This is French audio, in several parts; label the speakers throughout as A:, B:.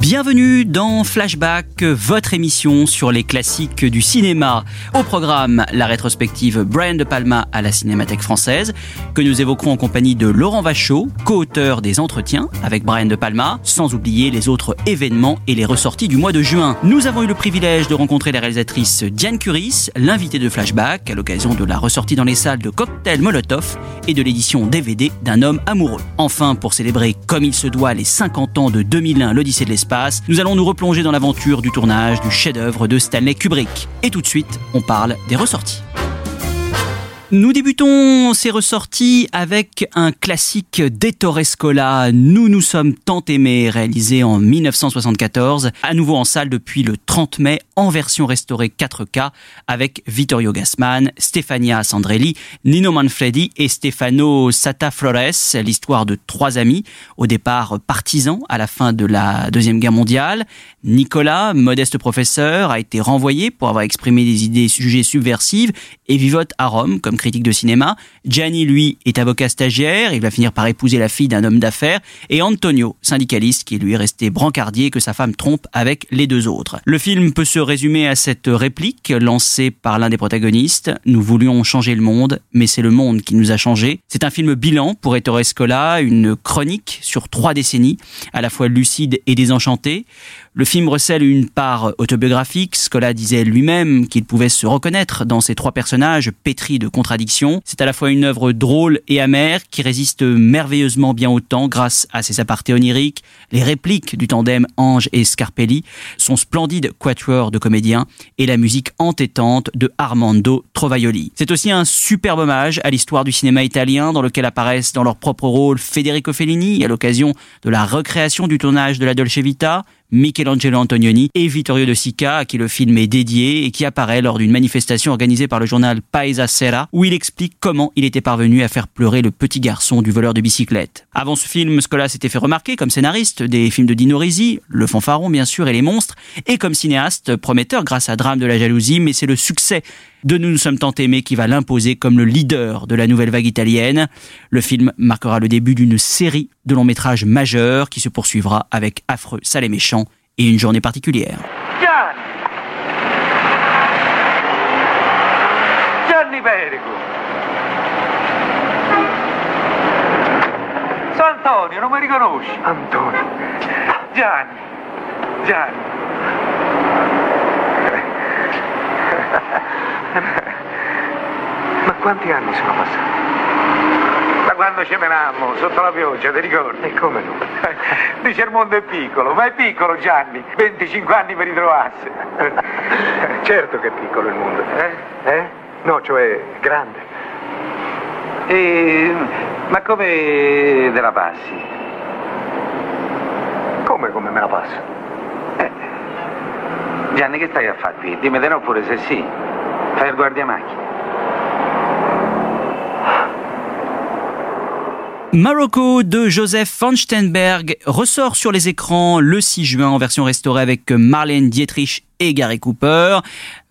A: Bienvenue dans Flashback, votre émission sur les classiques du cinéma. Au programme, la rétrospective Brian De Palma à la Cinémathèque française, que nous évoquerons en compagnie de Laurent Vachaud, co-auteur des entretiens avec Brian De Palma, sans oublier les autres événements et les ressorties du mois de juin. Nous avons eu le privilège de rencontrer la réalisatrice Diane Curis, l'invitée de Flashback, à l'occasion de la ressortie dans les salles de Cocktail Molotov et de l'édition DVD d'un homme amoureux. Enfin, pour célébrer comme il se doit les 50 ans de 2001, l'Odyssée de l'espace, nous allons nous replonger dans l'aventure du tournage du chef-d'œuvre de Stanley Kubrick. Et tout de suite, on parle des ressorties. Nous débutons ces ressorties avec un classique d'Ettore Scola, Nous nous sommes tant aimés, réalisé en 1974, à nouveau en salle depuis le 30 mai, en version restaurée 4K, avec Vittorio Gassman, Stefania Sandrelli, Nino Manfredi et Stefano Sataflores, l'histoire de trois amis, au départ partisans à la fin de la Deuxième Guerre mondiale. Nicolas, modeste professeur, a été renvoyé pour avoir exprimé des idées jugées subversives et vivote à Rome comme critique de cinéma. Gianni, lui, est avocat stagiaire, il va finir par épouser la fille d'un homme d'affaires. Et Antonio, syndicaliste, qui lui est resté brancardier que sa femme trompe avec les deux autres. Le film peut se résumer à cette réplique lancée par l'un des protagonistes. Nous voulions changer le monde, mais c'est le monde qui nous a changé. C'est un film bilan pour Ettore Scola, une chronique sur trois décennies, à la fois lucide et désenchantée. Le film recèle une part autobiographique. Scola disait lui-même qu'il pouvait se reconnaître dans ces trois personnages pétris de C'est à la fois une œuvre drôle et amère qui résiste merveilleusement bien au temps grâce à ses apartés oniriques, les répliques du tandem Ange et Scarpelli, son splendide quatuor de comédiens et la musique entêtante de Armando Trovaioli. C'est aussi un superbe hommage à l'histoire du cinéma italien dans lequel apparaissent dans leur propre rôle Federico Fellini à l'occasion de la recréation du tournage de la Dolce Vita, Michelangelo Antonioni et Vittorio De Sica, à qui le film est dédié et qui apparaît lors d'une manifestation organisée par le journal Paesa Sera, où il explique comment il était parvenu à faire pleurer le petit garçon du voleur de bicyclette. Avant ce film, Scola s'était fait remarquer comme scénariste des films de Dino Risi, Le Fanfaron bien sûr et Les Monstres, et comme cinéaste prometteur grâce à Drame de la jalousie, mais c'est le succès de Nous nous sommes tant aimés qui va l'imposer comme le leader de la nouvelle vague italienne. Le film marquera le début d'une série de longs métrages majeurs qui se poursuivra avec Affreux, Sale et Méchant et une journée particulière.
B: Gianni! Gianni Perico! Antonio, non mi riconosci? Antonio. Gianni. Gianni. Ma quanti anni sono passati? Da quando ci menammo, sotto la pioggia, ti ricordi? E come no? Dice il mondo è piccolo, ma è piccolo Gianni, 25 anni per ritrovarsi. certo che è piccolo il mondo. Eh? Eh? No, cioè grande. E... Ma come te la passi? Come, come me la passo? Eh. Gianni, che stai a fare qui? Dimmi di no pure se sì.
A: Morocco de Joseph von Steinberg ressort sur les écrans le 6 juin en version restaurée avec Marlène Dietrich et Gary Cooper.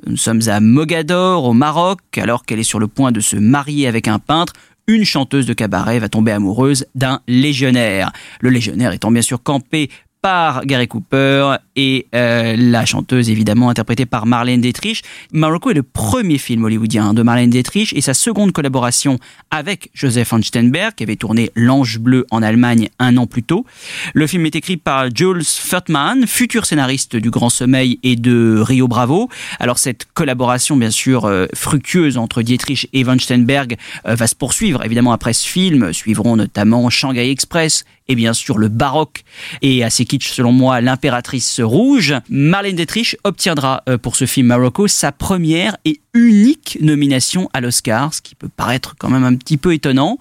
A: Nous sommes à Mogador, au Maroc, alors qu'elle est sur le point de se marier avec un peintre. Une chanteuse de cabaret va tomber amoureuse d'un légionnaire. Le légionnaire étant bien sûr campé par Gary Cooper et euh, la chanteuse évidemment interprétée par Marlène Dietrich. Marocco est le premier film hollywoodien de Marlène Dietrich et sa seconde collaboration avec Joseph Steinberg qui avait tourné L'Ange Bleu en Allemagne un an plus tôt. Le film est écrit par Jules Furtman, futur scénariste du Grand Sommeil et de Rio Bravo. Alors cette collaboration bien sûr euh, fructueuse entre Dietrich et Von Steinberg euh, va se poursuivre évidemment après ce film. Suivront notamment Shanghai Express et bien sûr le baroque et à ses kitsch selon moi, l'impératrice rouge, Marlène Dietrich obtiendra euh, pour ce film Marocco sa première et unique nomination à l'Oscar, ce qui peut paraître quand même un petit peu étonnant.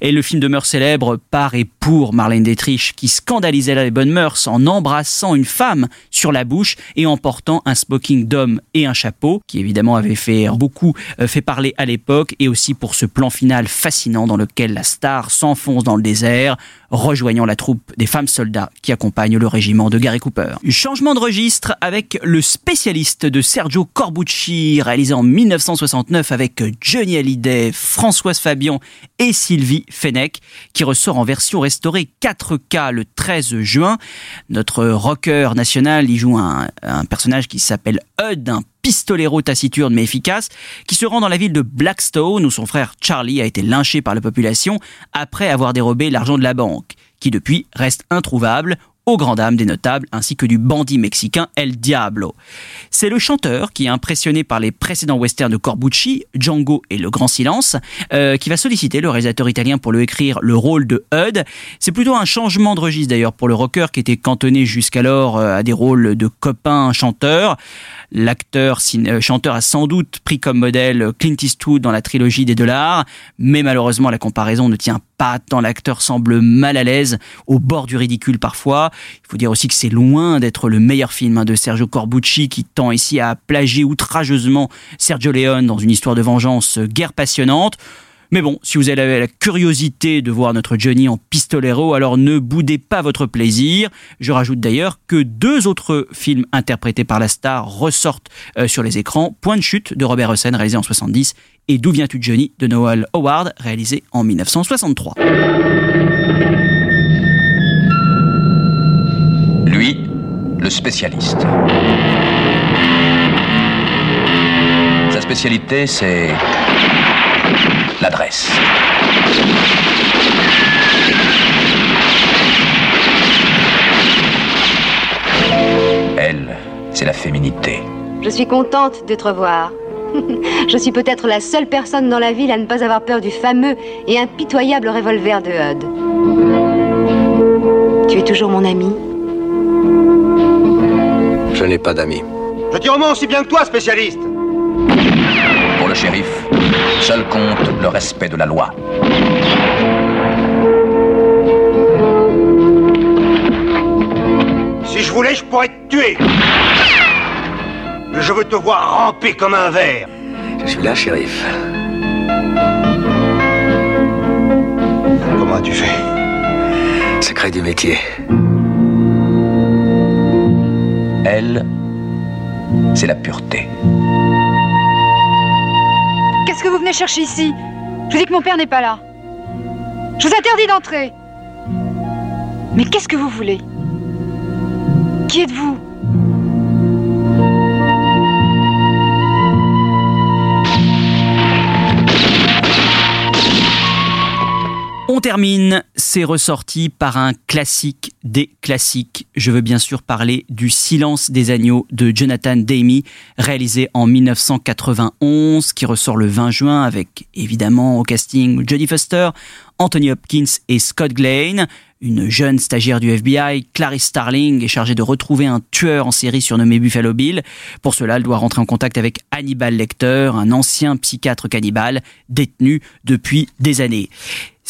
A: Et le film demeure célèbre par et pour Marlène Dietrich, qui scandalisait les bonnes mœurs en embrassant une femme sur la bouche et en portant un smoking d'homme et un chapeau, qui évidemment avait fait beaucoup euh, fait parler à l'époque, et aussi pour ce plan final fascinant dans lequel la star s'enfonce dans le désert, rejoignant la troupe des femmes soldats qui accompagnent le régiment de Gary Cooper. Changement de registre avec le spécialiste de Sergio Corbucci, réalisé en 1969 avec Johnny Hallyday, Françoise Fabian et Sylvie Fennec, qui ressort en version restaurée 4K le 13 juin. Notre rocker national y joue un, un personnage qui s'appelle Hud, un pistolero taciturne mais efficace, qui se rend dans la ville de Blackstone où son frère Charlie a été lynché par la population après avoir dérobé l'argent de la banque, qui depuis reste introuvable aux grandes dames des notables ainsi que du bandit mexicain El Diablo. C'est le chanteur qui est impressionné par les précédents westerns de Corbucci, Django et Le Grand Silence, euh, qui va solliciter le réalisateur italien pour lui écrire le rôle de Hud. C'est plutôt un changement de registre d'ailleurs pour le rocker qui était cantonné jusqu'alors euh, à des rôles de copain chanteur. L'acteur euh, chanteur a sans doute pris comme modèle Clint Eastwood dans la trilogie des dollars, mais malheureusement la comparaison ne tient tant l'acteur semble mal à l'aise, au bord du ridicule parfois. Il faut dire aussi que c'est loin d'être le meilleur film hein, de Sergio Corbucci qui tend ici à plagier outrageusement Sergio Leone dans une histoire de vengeance guère passionnante. Mais bon, si vous avez la curiosité de voir notre Johnny en pistolero, alors ne boudez pas votre plaisir. Je rajoute d'ailleurs que deux autres films interprétés par la star ressortent euh, sur les écrans. Point de chute de Robert Hossein, réalisé en 70, et D'où viens-tu Johnny de Noel Howard, réalisé en 1963.
C: Lui, le spécialiste. Sa spécialité, c'est l'adresse. Elle, c'est la féminité.
D: Je suis contente de te revoir. Je suis peut-être la seule personne dans la ville à ne pas avoir peur du fameux et impitoyable revolver de Hud. Tu es toujours mon ami
C: Je n'ai pas d'amis.
B: Je tire au moins aussi bien que toi, spécialiste.
C: Pour le shérif, seul compte le respect de la loi.
B: Si je voulais, je pourrais te tuer. Mais je veux te voir ramper comme un verre.
C: Je suis là, shérif.
B: Comment as-tu fait?
C: Secret du métier. Elle, c'est la pureté.
E: Qu'est-ce que vous venez chercher ici? Je vous dis que mon père n'est pas là. Je vous interdis d'entrer. Mais qu'est-ce que vous voulez? Qui êtes-vous?
A: On termine, c'est ressorti par un classique des classiques. Je veux bien sûr parler du Silence des agneaux de Jonathan Demme, réalisé en 1991, qui ressort le 20 juin avec évidemment au casting Jodie Foster, Anthony Hopkins et Scott Glenn. Une jeune stagiaire du FBI, Clarice Starling, est chargée de retrouver un tueur en série surnommé Buffalo Bill. Pour cela, elle doit rentrer en contact avec Hannibal Lecter, un ancien psychiatre cannibale détenu depuis des années.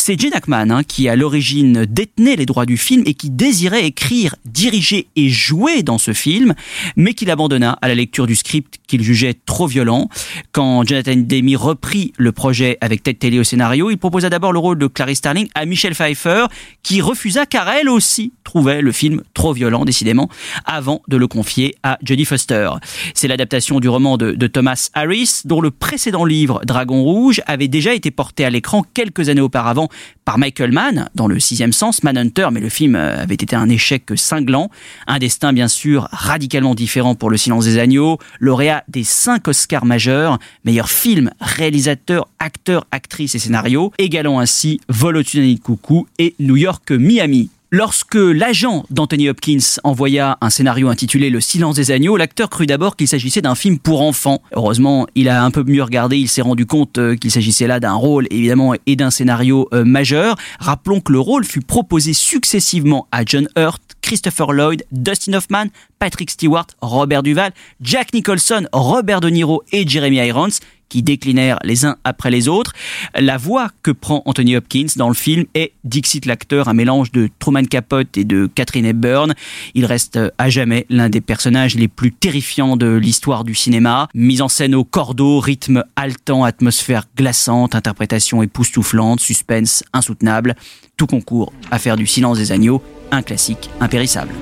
A: C'est Gene Hackman hein, qui à l'origine détenait les droits du film et qui désirait écrire, diriger et jouer dans ce film, mais qu'il abandonna à la lecture du script qu'il jugeait trop violent. Quand Jonathan Demme reprit le projet avec Ted Telly au scénario, il proposa d'abord le rôle de Clarice Starling à Michelle Pfeiffer, qui refusa car elle aussi trouvait le film trop violent, décidément, avant de le confier à Jodie Foster. C'est l'adaptation du roman de Thomas Harris, dont le précédent livre, Dragon Rouge, avait déjà été porté à l'écran quelques années auparavant par Michael Mann dans le sixième sens, Manhunter, mais le film euh, avait été un échec cinglant. Un destin bien sûr radicalement différent pour Le Silence des Agneaux, lauréat des cinq Oscars majeurs, meilleur film, réalisateur, acteur, actrice et scénario, égalant ainsi Vol au de coucou et New York Miami. Lorsque l'agent d'Anthony Hopkins envoya un scénario intitulé Le silence des agneaux, l'acteur crut d'abord qu'il s'agissait d'un film pour enfants. Heureusement, il a un peu mieux regardé, il s'est rendu compte euh, qu'il s'agissait là d'un rôle évidemment et d'un scénario euh, majeur. Rappelons que le rôle fut proposé successivement à John Hurt, Christopher Lloyd, Dustin Hoffman, Patrick Stewart, Robert Duval, Jack Nicholson, Robert De Niro et Jeremy Irons qui déclinèrent les uns après les autres. La voix que prend Anthony Hopkins dans le film est Dixit l'acteur, un mélange de Truman Capote et de Catherine Hepburn. Il reste à jamais l'un des personnages les plus terrifiants de l'histoire du cinéma. Mise en scène au cordeau, rythme haletant, atmosphère glaçante, interprétation époustouflante, suspense insoutenable. Tout concourt à faire du silence des agneaux un classique impérissable.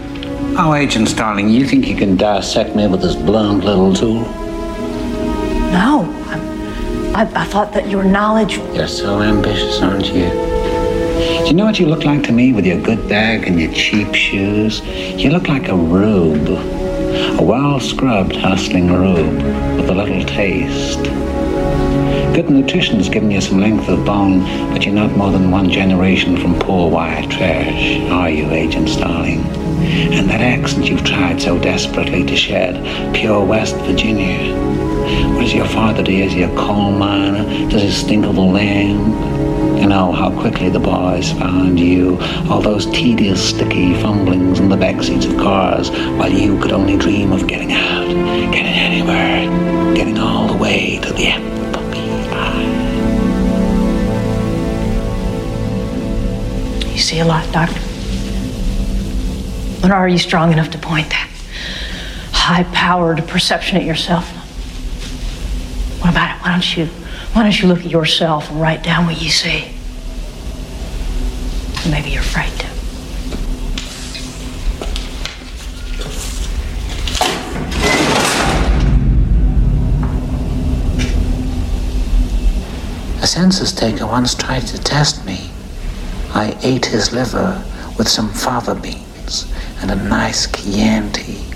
B: Oh, Agent Starling, you think you can dissect me with this blunt little tool?
F: No. I, I thought that your knowledge.
B: You're so ambitious, aren't you? Do you know what you look like to me with your good bag and your cheap shoes? You look like a rube. A well scrubbed, hustling rube with a little taste. Good nutrition's given you some length of bone, but you're not more than one generation from poor white trash, are you, Agent Starling? And that accent you've tried so desperately to shed, pure West Virginia. What does your father do? Is he a coal miner? Does he stink of the land? You know how quickly the boys found you, all those tedious, sticky fumblings in the back seats of cars, while you could only dream of getting out, getting anywhere, getting all the way to the FBI.
F: You see a lot, Doctor. But are you strong enough to point that high-powered perception at yourself? Why don't you why don't you look at yourself and write down what you see? Maybe you're afraid to.
B: A census taker once tried to test me. I ate his liver with some fava beans and a nice Chianti.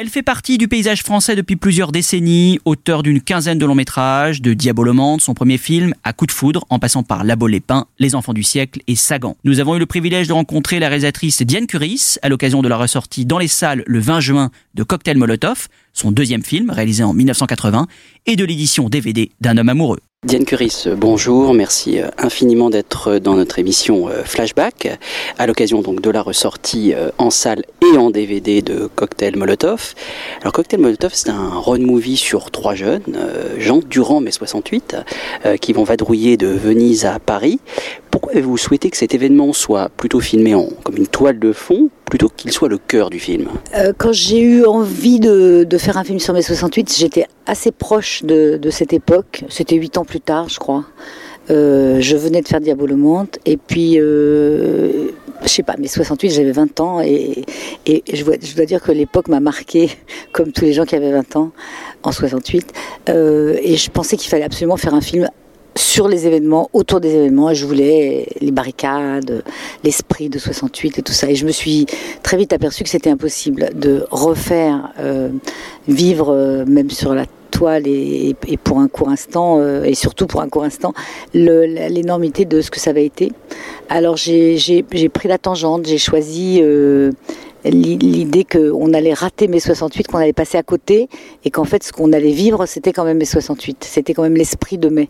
A: Elle fait partie du paysage français depuis plusieurs décennies, auteur d'une quinzaine de longs métrages, de Diabolomante, son premier film, à coup de foudre, en passant par Labo les Pins, Les Enfants du siècle et Sagan. Nous avons eu le privilège de rencontrer la réalisatrice Diane Curis à l'occasion de la ressortie dans les salles le 20 juin de Cocktail Molotov, son deuxième film réalisé en 1980, et de l'édition DVD d'un homme amoureux.
G: Diane Curis, bonjour, merci euh, infiniment d'être dans notre émission euh, Flashback, à l'occasion donc de la ressortie euh, en salle et en DVD de Cocktail Molotov. Alors Cocktail Molotov, c'est un road movie sur trois jeunes, Jean Durand mai 68, qui vont vadrouiller de Venise à Paris. Pourquoi avez-vous souhaité que cet événement soit plutôt filmé en, comme une toile de fond plutôt qu'il soit le cœur du film?
H: Euh, Quand j'ai eu envie de, de, faire un film sur mai 68, j'étais assez proche de, de cette époque. C'était huit ans plus tard, je crois. Euh, je venais de faire Diabolomante et puis euh, je sais pas, mais 68, j'avais 20 ans et, je, dois, je, dois, dire que l'époque m'a marqué, comme tous les gens qui avaient 20 ans en 68. Euh, et je pensais qu'il fallait absolument faire un film sur les événements, autour des événements. Je voulais les barricades, l'esprit de 68 et tout ça. Et je me suis très vite aperçu que c'était impossible de refaire, vivre même sur la et, pour un court instant, euh, et surtout pour un court instant, l'énormité de ce que ça avait été. Alors j'ai pris la tangente, j'ai choisi euh, l'idée qu'on allait rater mai 68, qu'on allait passer à côté, et qu'en fait ce qu'on allait vivre, c'était quand même mai 68. C'était quand même l'esprit de mai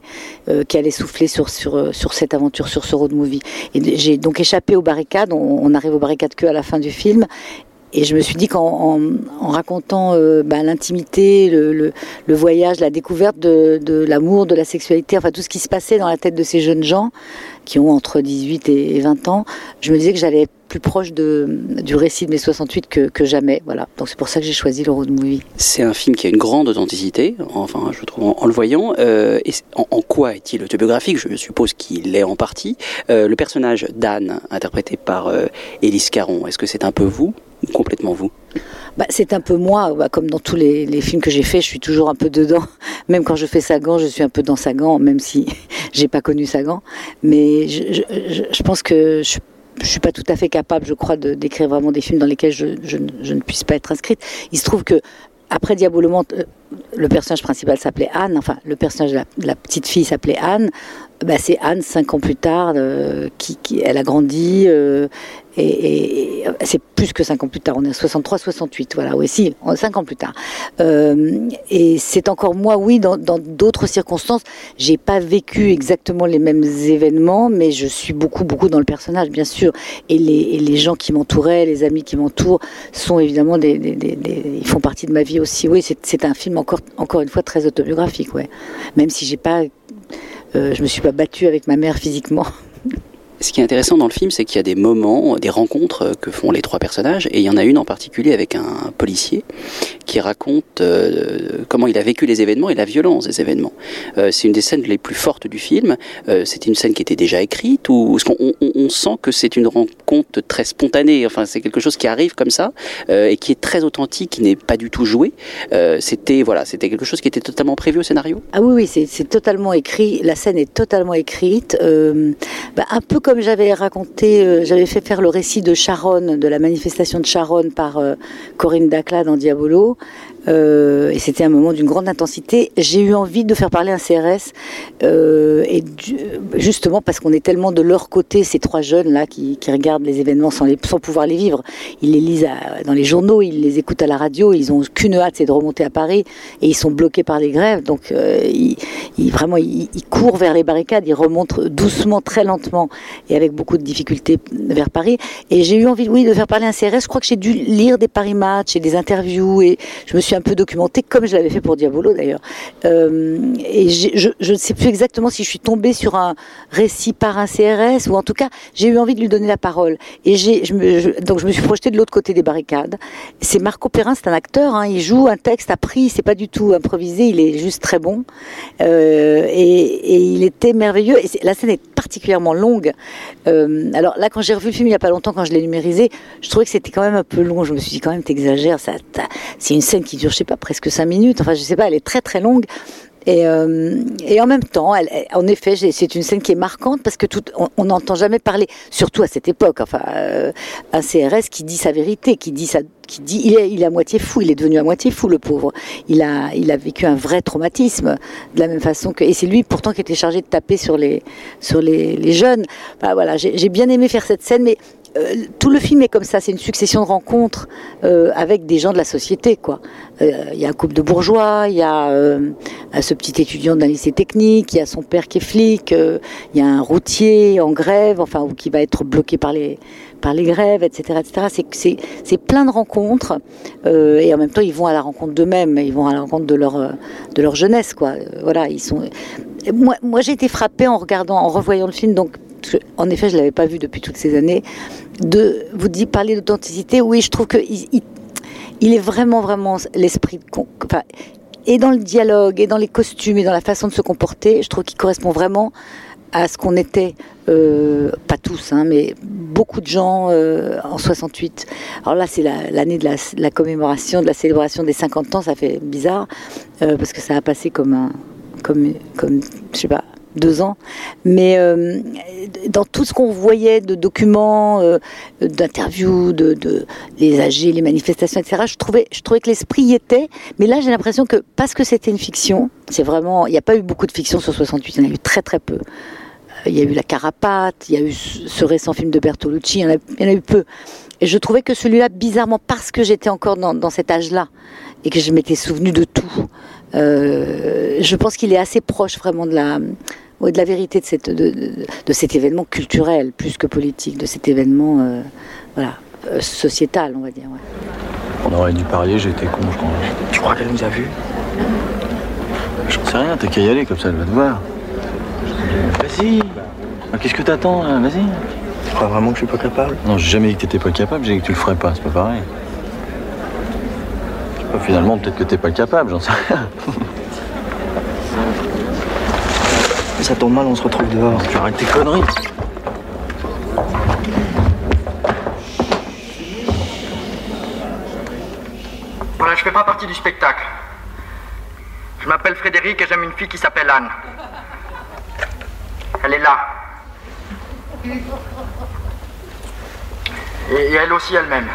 H: euh, qui allait souffler sur cette aventure, sur ce road movie. Et j'ai donc échappé aux barricades, on, on arrive aux barricades que à la fin du film, et je me suis dit qu'en en, en racontant euh, bah, l'intimité, le, voyage, la découverte de, l'amour, de la sexualité, enfin tout ce qui se passait dans la tête de ces jeunes gens qui ont entre 18 et 20 ans, je me disais que j'allais être plus proche du récit de mes 68 que, jamais. Voilà. Donc c'est pour ça que j'ai choisi le road movie.
G: C'est un film qui a une grande authenticité, enfin je trouve en, le voyant. Euh, et en, quoi est-il autobiographique? Je suppose qu'il l'est en partie. Euh, le personnage d'Anne, interprété par Élise Caron, est-ce que c'est un peu vous? Complètement vous
H: bah, C'est un peu moi, bah, comme dans tous les, films que j'ai faits, je suis toujours un peu dedans. Même quand je fais Sagan, je suis un peu dans Sagan, même si j'ai pas connu Sagan. Mais je, pense que je je suis pas tout à fait capable, je crois, de d'écrire vraiment des films dans lesquels je, ne puisse pas être inscrite. Il se trouve que après Diabolomante, le personnage principal s'appelait Anne, enfin le personnage de la, petite fille s'appelait Anne, bah, c'est Anne, cinq ans plus tard, euh, qui, elle a grandi, euh, et, c'est plus que cinq ans plus tard, on est à 63, 68, voilà, oui, si, cinq ans plus tard. Euh, et c'est encore moi, oui, dans d'autres circonstances, j'ai pas vécu exactement les mêmes événements, mais je suis beaucoup, beaucoup dans le personnage, bien sûr. Et les, gens qui m'entouraient, les amis qui m'entourent, sont évidemment des, des- ils font partie de ma vie aussi. Oui, c'est un film encore, encore une fois très autobiographique, ouais. Même si j'ai pas euh, je me suis pas battue avec ma mère physiquement.
G: Ce qui est intéressant dans le film, c'est qu'il y a des moments, des rencontres euh, que font les trois personnages, et il y en a une en particulier avec un policier qui raconte euh, comment il a vécu les événements et la violence des événements. Euh, c'est une des scènes les plus fortes du film. Euh, c'est une scène qui était déjà écrite ou on, sent que c'est une rencontre très spontanée. Enfin, c'est quelque chose qui arrive comme ça et qui est très authentique, qui n'est pas du tout joué. C'était voilà, c'était quelque chose qui était totalement prévu au scénario.
H: Ah oui, oui, c'est totalement écrit. La scène est totalement écrite. Bah, un peu comme j'avais raconté, euh, j'avais fait faire le récit de Charonne, de la manifestation de Charonne par euh, Corinne Dacla dans Diabolo. Euh, et c'était un moment d'une grande intensité. J'ai eu envie de faire parler un CRS, euh, justement parce qu'on est tellement de leur côté, ces trois jeunes là qui, regardent les événements sans, pouvoir les vivre. Ils les lisent dans les journaux, ils les écoutent à la radio, ils ont qu'une hâte, c'est de remonter à Paris, et ils sont bloqués par les grèves. Donc euh, vraiment, ils, ils courent vers les barricades, ils remontent doucement, très lentement, et avec beaucoup de difficultés vers Paris. Et j'ai eu envie, oui, de faire parler un CRS. Je crois que j'ai dû lire des Paris Match et des interviews, et je me suis un peu documentée, comme je l'avais fait pour Diabolo d'ailleurs. Euh, et je, ne sais plus exactement si je suis tombée sur un récit par un CRS, ou en tout cas, j'ai eu envie de lui donner la parole. Et j'ai, donc je me suis projetée de l'autre côté des barricades. C'est Marco Perrin, c'est un acteur, hein, il joue un texte appris, c'est pas du tout improvisé, il est juste très bon. Euh, et, et il était merveilleux. Et la scène est particulièrement longue. Euh, alors là, quand j'ai revu le film il y a pas longtemps, quand je l'ai numérisé, je trouvais que c'était quand même un peu long. Je me suis dit quand même, t'exagères. C'est une scène qui dure, je sais pas, presque cinq minutes. Enfin, je sais pas, elle est très très longue. Et, euh, et en même temps, elle, en effet, c'est une scène qui est marquante parce que tout, on- n'entend jamais parler, surtout à cette époque, enfin, euh, un CRS qui dit sa vérité, qui dit sa, qui dit, il est, il est à moitié fou, il est devenu à moitié fou, le pauvre. Il a, il a vécu un vrai traumatisme, de la même façon que, et c'est lui pourtant qui était chargé de taper sur les, sur les, les jeunes. Voilà, j'ai j'ai bien aimé faire cette scène, mais euh, tout le film est comme ça, c'est une succession de rencontres euh, avec des gens de la société, quoi. Euh, Il y a un couple de bourgeois, il y a ce petit étudiant d'un lycée technique, il y a son père qui est flic, il y a un routier en grève, enfin ou qui va être bloqué par les par les grèves, etc., etc. C'est plein de rencontres et en même temps ils vont à la rencontre d'eux-mêmes, ils vont à la rencontre de leur de leur jeunesse, Voilà, ils sont. Moi j'ai été frappée en regardant, en revoyant le film, donc parce que, en effet je l'avais pas vu depuis toutes ces années. De vous dit parler d'authenticité, oui, je trouve que il, est vraiment, vraiment l'esprit et dans le dialogue, et dans les costumes, et dans la façon de se comporter, je trouve qu'il correspond vraiment à ce qu'on était, euh, pas tous, hein, mais beaucoup de gens euh, en 68. Alors là, c'est la- l'année de la, la commémoration, de la célébration des 50 ans, ça fait bizarre, euh, parce que ça a passé comme un, comme, comme, je sais pas, deux ans. Mais euh, dans tout ce qu'on voyait de documents, euh, d'interviews, de, de les AG, les manifestations, etc., je trouvais, je trouvais que l'esprit y était. Mais là, j'ai l'impression que parce que c'était une fiction, c'est vraiment, il n'y a pas eu beaucoup de fiction sur 68, il y en a eu très très peu. Il y a eu La Carapate, il y a eu ce ce récent film de Bertolucci, il y en a, il y en a eu peu. Et je trouvais que celui-là, bizarrement, parce que j'étais encore dans, dans cet âge-là et que je m'étais souvenu de tout, euh, je pense qu'il est assez proche vraiment de la, ouais, de la vérité de, cette, de, cet événement culturel, plus que politique, de cet événement euh, voilà, euh, sociétal, on va dire. ouais.
I: On aurait dû parier, j'étais con, je crois.
J: Tu crois qu'elle nous a vus?
I: J'en sais rien, t'as qu'à y aller, comme ça elle va te voir. Vas-y Ah, Qu'est-ce que t'attends, là? Vas-y
J: Tu crois vraiment que je suis pas capable?
I: Non, j'ai jamais dit que t'étais pas capable, j'ai dit que tu le ferais pas, c'est pas pareil. Pas, finalement, peut-être que t'es pas capable, j'en sais rien.
J: Ça tombe mal, on se retrouve dehors.
I: Tu arrêtes tes conneries
K: Voilà, je fais pas partie du spectacle. Je m'appelle Frédéric et j'aime une fille qui s'appelle Anne. Elle est là. Et, et elle aussi elle-même.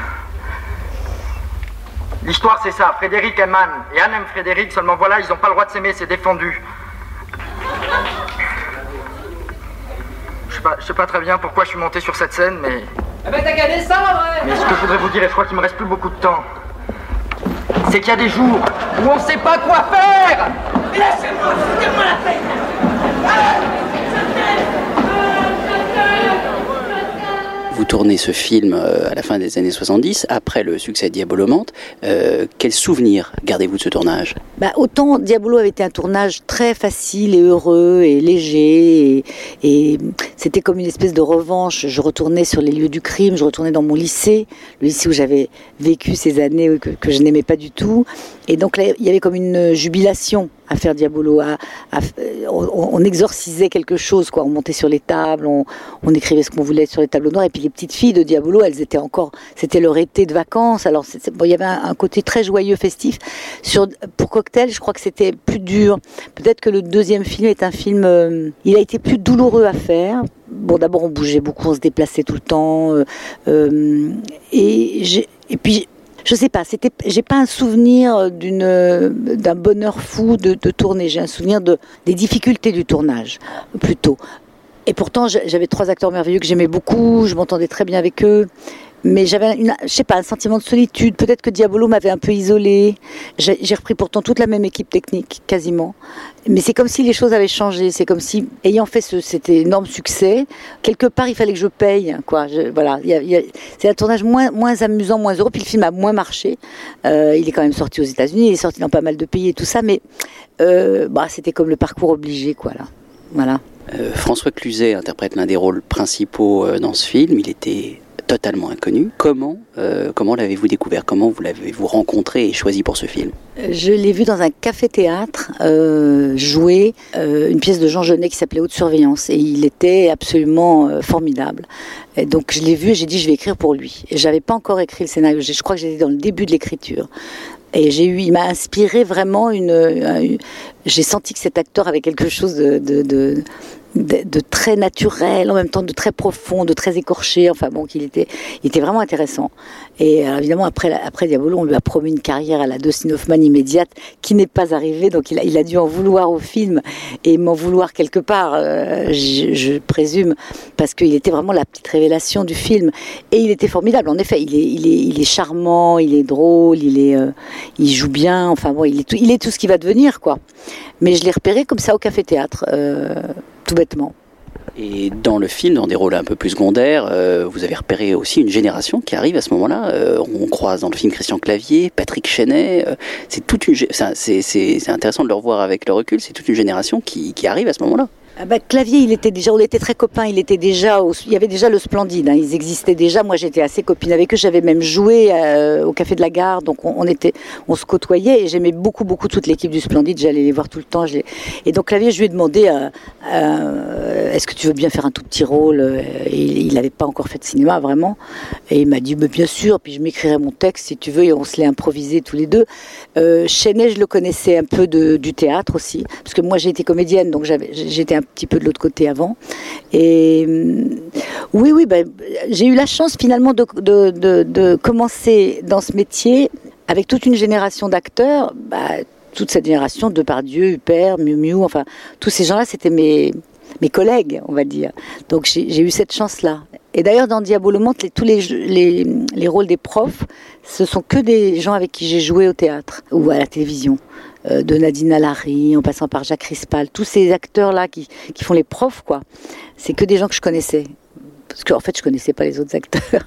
K: L'histoire, c'est ça. Frédéric aime Anne. Et Anne aime Frédéric, seulement voilà, ils n'ont pas le droit de s'aimer, c'est défendu. Je sais pas, je sais pas très bien pourquoi je suis monté sur cette scène, mais.
L: Eh ben t'as qu'à descendre hein.
K: Mais ce que je voudrais vous dire, et je crois qu'il me reste plus beaucoup de temps, c'est qu'il y a des jours où on sait pas quoi faire
L: Laissez-moi,
G: Tournez ce film euh, à la fin des années 70, après le succès de Diabolomante. Euh, quel souvenir gardez-vous de ce tournage?
H: Bah, Autant Diabolo avait été un tournage très facile et heureux et léger, et, c'était comme une espèce de revanche. Je retournais sur les lieux du crime, je retournais dans mon lycée, le lycée où j'avais vécu ces années que je n'aimais pas du tout. Et donc là, il y avait comme une jubilation à faire Diabolo. À, à, on, on, exorcisait quelque chose, quoi. On montait sur les tables, on, on écrivait ce qu'on voulait sur les tableaux noirs. Et puis les petites filles de Diabolo, elles étaient encore, c'était leur été de vacances. Alors bon, il y avait un, côté très joyeux, festif. Sur, pour Cocktail, je crois que c'était plus dur. Peut-être que le deuxième film est un film, euh, il a été plus douloureux à faire. Bon, d'abord on bougeait beaucoup, on se déplaçait tout le temps. Euh, euh, et, et puis je sais pas, j'ai pas un souvenir d'une, d'un bonheur fou de, tourner. J'ai un souvenir de des difficultés du tournage, plutôt. Et pourtant, j'avais trois acteurs merveilleux que j'aimais beaucoup. Je m'entendais très bien avec eux. Mais j'avais, je sais pas, un sentiment de solitude. Peut-être que Diabolo m'avait un peu isolé. J'ai, repris pourtant toute la même équipe technique, quasiment. Mais c'est comme si les choses avaient changé. C'est comme si, ayant fait ce, cet énorme succès, quelque part, il fallait que je paye. Quoi. Voilà. C'est un tournage moins, amusant, moins heureux. Puis le film a moins marché. Euh, il est quand même sorti aux États-Unis. Il est sorti dans pas mal de pays et tout ça. Mais euh, bah, c'était comme le parcours obligé, quoi. Là. Voilà.
G: Euh, François Cluzet interprète l'un des rôles principaux dans ce film. Il était totalement inconnu. Comment, euh, comment l'avez-vous découvert? Comment vous l'avez-vous rencontré et choisi pour ce film?
H: Je l'ai vu dans un café-théâtre euh, jouer euh, une pièce de Jean Genet qui s'appelait Haute Surveillance et il était absolument euh, formidable. Et donc je l'ai vu et j'ai dit je vais écrire pour lui. Et j'avais pas encore écrit le scénario. Je crois que j'étais dans le début de l'écriture. Et j'ai eu, il m'a inspiré vraiment une. j'ai senti que cet acteur avait quelque chose de de, très naturel, en même temps de très profond, de très écorché. Enfin bon, qu'il était, il était vraiment intéressant. Et alors, évidemment, après, après Diabolo, on lui a promis une carrière à la Dustin Hoffman immédiate, qui n'est pas arrivée. Donc il a, il a dû en vouloir au film et m'en vouloir quelque part, euh, je, je, présume, parce qu'il était vraiment la petite révélation du film. Et il était formidable. En effet, il est, il est, il est charmant, il est drôle, il est, euh, il joue bien. Enfin bon, il est tout, il est tout ce qui va devenir, quoi. Mais je l'ai repéré comme ça au café théâtre. Euh, tout bêtement.
G: Et dans le film, dans des rôles un peu plus secondaires, euh, vous avez repéré aussi une génération qui arrive à ce moment-là. Euh, on croise dans le film Christian Clavier, Patrick Chenet. C'est une, c'est intéressant de le revoir avec le recul. C'est toute une génération qui, qui arrive à ce moment-là.
H: Ah bah, Clavier, il était déjà, on était très copains. Il était déjà, il y avait déjà le Splendide. Hein, ils existaient déjà. Moi, j'étais assez copine avec eux. J'avais même joué euh, au Café de la Gare, donc on, était, on se côtoyait. Et j'aimais beaucoup, beaucoup toute l'équipe du Splendide. J'allais les voir tout le temps. Et donc Clavier, je lui ai demandé, euh, euh, est-ce que tu veux bien faire un tout petit rôle Il n'avait pas encore fait de cinéma vraiment. Et il m'a dit, bien sûr. Puis je m'écrirai mon texte si tu veux. Et on se l'est improvisé tous les deux. Chenet, je le connaissais un peu de, du théâtre aussi, parce que moi j'ai été comédienne, donc j'étais un petit peu de l'autre côté avant. Et oui, oui, ben, j'ai eu la chance finalement de, de, de, de, commencer dans ce métier avec toute une génération d'acteurs. Bah, toute cette génération, Depardieu, Huppert, Miu Miu, enfin, tous ces gens-là, c'était mes, mes collègues, on va dire. Donc j'ai eu cette chance-là. Et d'ailleurs, dans Diabolomante, les, tous les, les, les, rôles des profs, ce sont que des gens avec qui j'ai joué au théâtre ou à la télévision. Euh, de Nadine Alary, en passant par Jacques Rispal, tous ces acteurs-là qui, qui font les profs, quoi. C'est que des gens que je connaissais. Parce qu'en fait, je connaissais pas les autres acteurs.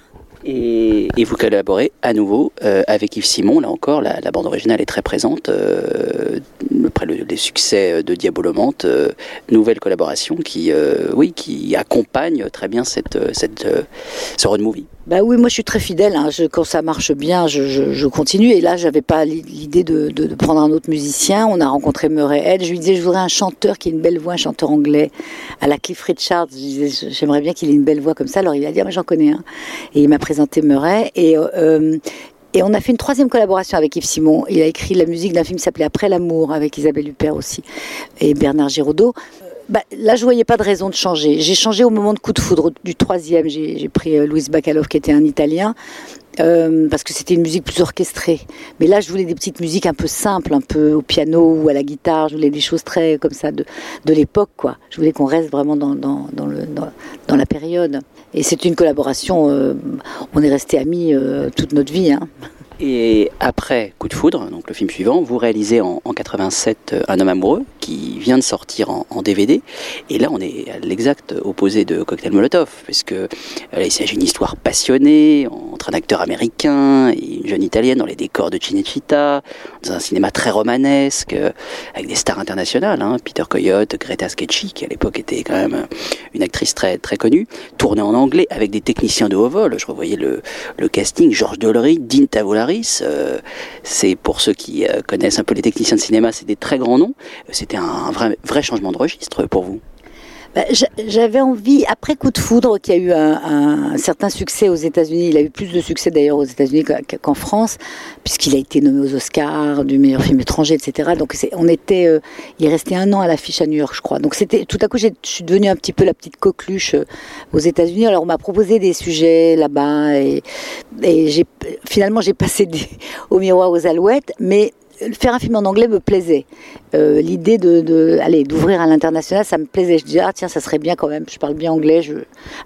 G: Et, vous collaborez à nouveau euh, avec Yves Simon. Là encore, la, bande originale est très présente. Euh, après le, les succès de Diabolomante, euh, nouvelle collaboration qui, euh, oui, qui accompagne très bien cette, cette, ce road movie.
H: Bah oui, moi je suis très fidèle. Hein. Quand ça marche bien, je, continue. Et là, j'avais pas l'idée de, prendre un autre musicien. On a rencontré Murray Head. Je lui disais, je voudrais un chanteur qui ait une belle voix, un chanteur anglais, à la Cliff Richards. Je disais, j'aimerais bien qu'il ait une belle voix comme ça. Alors il a dit, ah, j'en connais un. Et il m'a présenté Euh, et on a fait une troisième collaboration avec Yves Simon. Il a écrit la musique d'un film qui s'appelait Après l'amour avec Isabelle Huppert aussi et Bernard Giraudot. Bah, là, je voyais pas de raison de changer. J'ai changé au moment de coup de foudre du troisième. J'ai pris euh, Louis Bacalov, qui était un Italien. euh, parce que c'était une musique plus orchestrée. Mais là, je voulais des petites musiques un peu simples, un peu au piano ou à la guitare. Je voulais des choses très comme ça de, de l'époque, quoi. Je voulais qu'on reste vraiment dans, dans, dans la période. Et c'est une collaboration. euh, on est resté amis euh, toute notre vie. Hein.
G: Et après Coup de foudre, donc le film suivant, vous réalisez en, en 87 euh, Un homme amoureux qui vient de sortir en, DVD. Et là, on est à l'exact opposé de Cocktail Molotov, puisque euh, là, il s'agit d'une histoire passionnée entre un acteur américain et une jeune italienne dans les décors de Cinecittà, dans un cinéma très romanesque, euh, avec des stars internationales, hein, Peter Coyote, Greta Scacchi, qui à l'époque était quand même euh, une actrice très très connue, tournée en anglais avec des techniciens de haut vol. Je revoyais le, le casting, Georges Dollery, Dean Euh, c'est pour ceux qui euh, connaissent un peu les techniciens de cinéma, c'est des très grands noms. C'était un vrai changement de registre pour vous.
H: Bah, j'a- J'avais envie, après Coup de foudre, qui a eu un, certain succès aux États-Unis, il a eu plus de succès d'ailleurs aux États-Unis qu'en France, puisqu'il a été nommé aux Oscars du meilleur film étranger, etc. Donc on était, euh, il est resté un an à l'affiche à New York, je crois. Donc c'était, tout à coup, je suis devenue un petit peu la petite coqueluche euh, aux États-Unis. Alors on m'a proposé des sujets là-bas et, finalement j'ai passé au miroir aux alouettes, mais faire un film en anglais me plaisait. Euh, L'idée de, de d'ouvrir à l'international, ça me plaisait. Je disais ah tiens ça serait bien quand même. Je parle bien anglais. Je...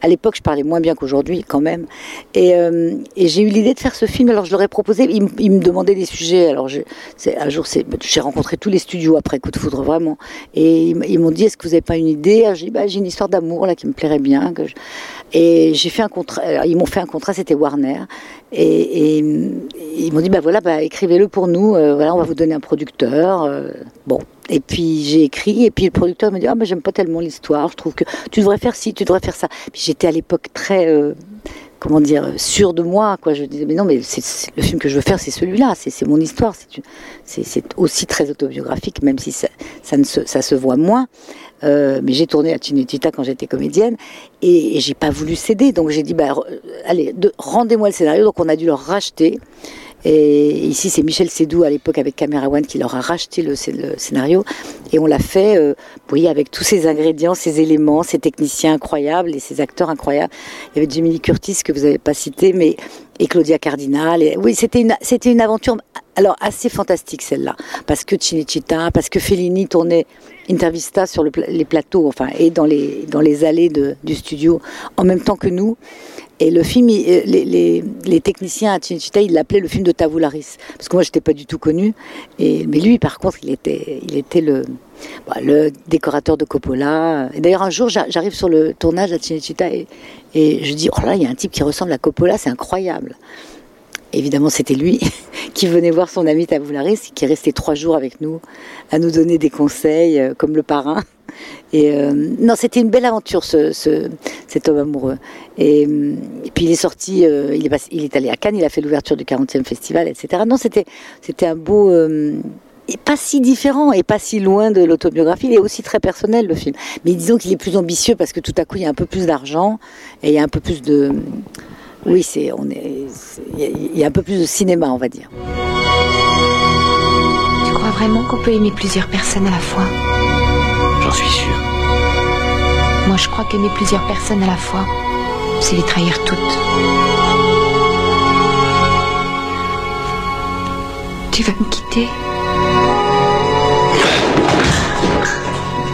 H: À l'époque je parlais moins bien qu'aujourd'hui quand même. Et, euh, j'ai eu l'idée de faire ce film. Alors je leur ai proposé. Ils, me demandaient des sujets. Alors c'est- un jour j'ai rencontré tous les studios après Coup de foudre vraiment. Et ils, m'ont dit est-ce que vous n'avez pas une idée? Dit bah, j'ai une histoire d'amour là qui me plairait bien. Je- Et j'ai fait un contrat. alors, Ils m'ont fait un contrat. C'était Warner. Et, ils m'ont dit bah voilà bah écrivez-le pour nous. Euh, voilà on va vous donner un producteur. Euh, Et puis j'ai écrit et puis le producteur me dit ah mais j'aime pas tellement l'histoire. Je trouve que tu devrais faire ci, tu devrais faire ça. J'étais à l'époque très euh, comment dire sûre de moi quoi. Je disais mais non mais le film que je veux faire c'est celui-là. C'est mon histoire. C'est aussi très autobiographique même si ça ça ne se, ça se voit moins. Euh, mais j'ai tourné à Cinecittà quand j'étais comédienne et, et j'ai pas voulu céder. Donc j'ai dit, bah, allez, de- rendez-moi le scénario. Donc on a dû leur racheter. Et ici, c'est Michel Sédou à l'époque avec Camera One qui leur a racheté le, scé- le scénario. Et on l'a fait, euh, oui, avec tous ces ingrédients, ces éléments, ces techniciens incroyables et ces acteurs incroyables. Il y avait Lee Curtis que vous n'avez pas cité, mais et Claudia Cardinal. Oui, c'était une, c'était une aventure, alors assez fantastique celle-là, parce que Cinecittà, parce que Fellini tournait Intervista sur les plateaux, enfin, et dans les dans les allées du studio en même temps que nous. Et le film, il- euh, les, les, techniciens à Cinecittà, ils l'appelaient le film de Tavoularis, parce que moi, j'étais pas du tout connue. Et mais lui, par contre, il était, il était le bah, le décorateur de Coppola. D'ailleurs, un jour, j'a- j'arrive sur le tournage à Cinecittà et, je dis, oh là, il y a un type qui ressemble à Coppola, c'est incroyable. Évidemment, c'était lui qui venait voir son ami Tavoularis, qui est resté trois jours avec nous, à nous donner des conseils, euh, comme le parrain. Euh, non, c'était une belle aventure, ce, ce- cet homme amoureux. Et, euh, et puis il est sorti, il, est passé- il est allé à Cannes, il a fait l'ouverture du 40e festival, etc. Non, c'était un beau. Et pas si différent et pas si loin de l'autobiographie. Il est aussi très personnel le film. Mais disons qu'il est plus ambitieux parce que tout à coup il y a un peu plus d'argent et il y a un peu plus de. Oui, c'est, on est, c'est- il y a- il y a un peu plus de cinéma, on va dire.
M: Tu crois vraiment qu'on peut aimer plusieurs personnes à la fois?
C: J'en suis sûr.
M: Moi, je crois qu'aimer plusieurs personnes à la fois, c'est les trahir toutes. Tu vas me quitter?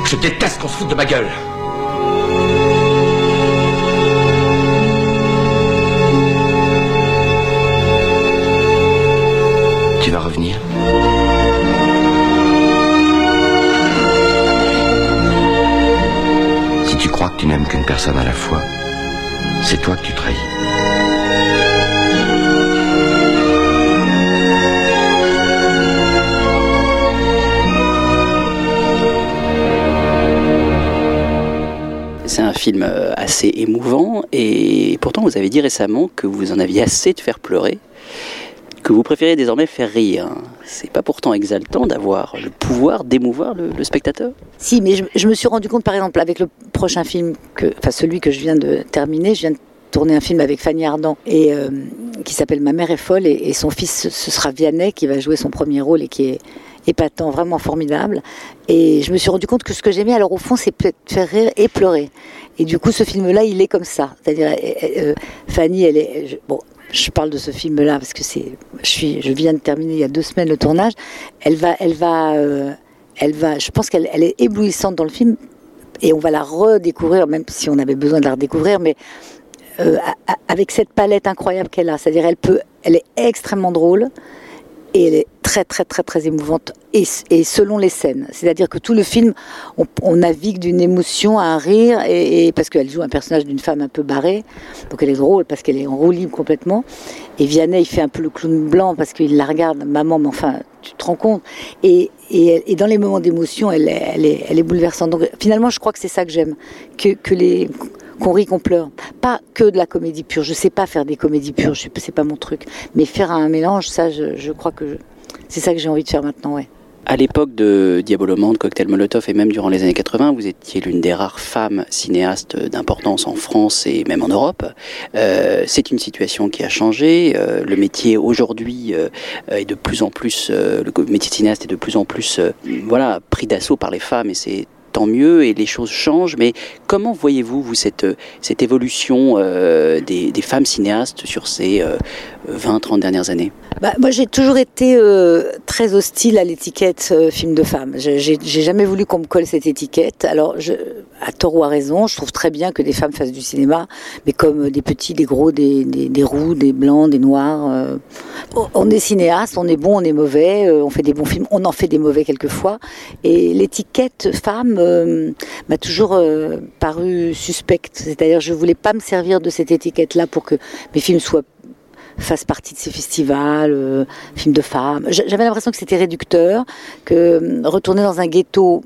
C: Je déteste qu'on se foute de ma gueule. Tu vas revenir? Si tu crois que tu n'aimes qu'une personne à la fois, c'est toi que tu trahis.
G: Film euh, assez émouvant et pourtant vous avez dit récemment que vous en aviez assez de faire pleurer, que vous préférez désormais faire rire. C'est pas pourtant exaltant d'avoir le pouvoir d'émouvoir le, spectateur?
H: Si, mais je, me suis rendu compte, par exemple, avec le prochain film, enfin celui que je viens de terminer, je viens de tourner un film avec Fanny Ardant et euh, qui s'appelle Ma mère est folle et, et son fils ce sera Vianney qui va jouer son premier rôle et qui est épatant, vraiment formidable. Et je me suis rendu compte que ce que j'aimais, alors au fond, c'est peut-être faire rire et pleurer. Et du coup, ce film-là, il est comme ça. C'est-à-dire, euh, Fanny, elle est. je- bon, je parle de ce film-là parce que c'est. Je suis. Je viens de terminer il y a deux semaines le tournage. Elle va. Elle va. euh, elle va. Je pense qu'elle elle est éblouissante dans le film. Et on va la redécouvrir, même si on avait besoin de la redécouvrir, mais euh, avec cette palette incroyable qu'elle a. C'est-à-dire, elle peut, elle est extrêmement drôle et elle est très très très très émouvante et, et selon les scènes. C'est-à-dire que tout le film, on, navigue d'une émotion à un rire et, parce qu'elle joue un personnage d'une femme un peu barrée, donc elle est drôle parce qu'elle est en roue libre complètement. Et Vianney, il fait un peu le clown blanc parce qu'il la regarde, maman, mais enfin, tu te rends compte. Et, et, et dans les moments d'émotion, elle, elle, est, elle est bouleversante. Donc finalement, je crois que c'est ça que j'aime, que, que les qu'on rit, qu'on pleure. Pas que de la comédie pure. Je sais pas faire des comédies pures, je c'est pas mon truc. Mais faire un mélange, ça, je, crois que c'est ça que j'ai envie de faire maintenant, ouais.
G: À l'époque de Diabolomante, Cocktail Molotov et même durant les années 80, vous étiez l'une des rares femmes cinéastes d'importance en France et même en Europe. Euh, c'est une situation qui a changé. Euh, le métier aujourd'hui euh, est de plus en plus, le métier de cinéaste est de plus en plus, voilà, pris d'assaut par les femmes et c'est tant mieux et les choses changent. Mais comment voyez-vous vous cette cette évolution euh, des, des femmes cinéastes sur ces euh, 20-30 dernières années
H: Bah, moi, j'ai toujours été euh, très hostile à l'étiquette euh, film de femme. J'ai jamais voulu qu'on me colle cette étiquette. Alors, à tort ou à raison, je trouve très bien que des femmes fassent du cinéma, mais comme des petits, des gros, des, roux, des blancs, des noirs. euh, on- est cinéaste, on est bon, on est mauvais, on fait des bons films, on en fait des mauvais quelquefois. Et l'étiquette femme m'a toujours paru suspecte. C'est-à-dire, je voulais pas me servir de cette étiquette-là pour que mes films soient fasse partie de ces festivals, euh, films de femmes. J'avais l'impression que c'était réducteur, que euh, retourner dans un ghetto,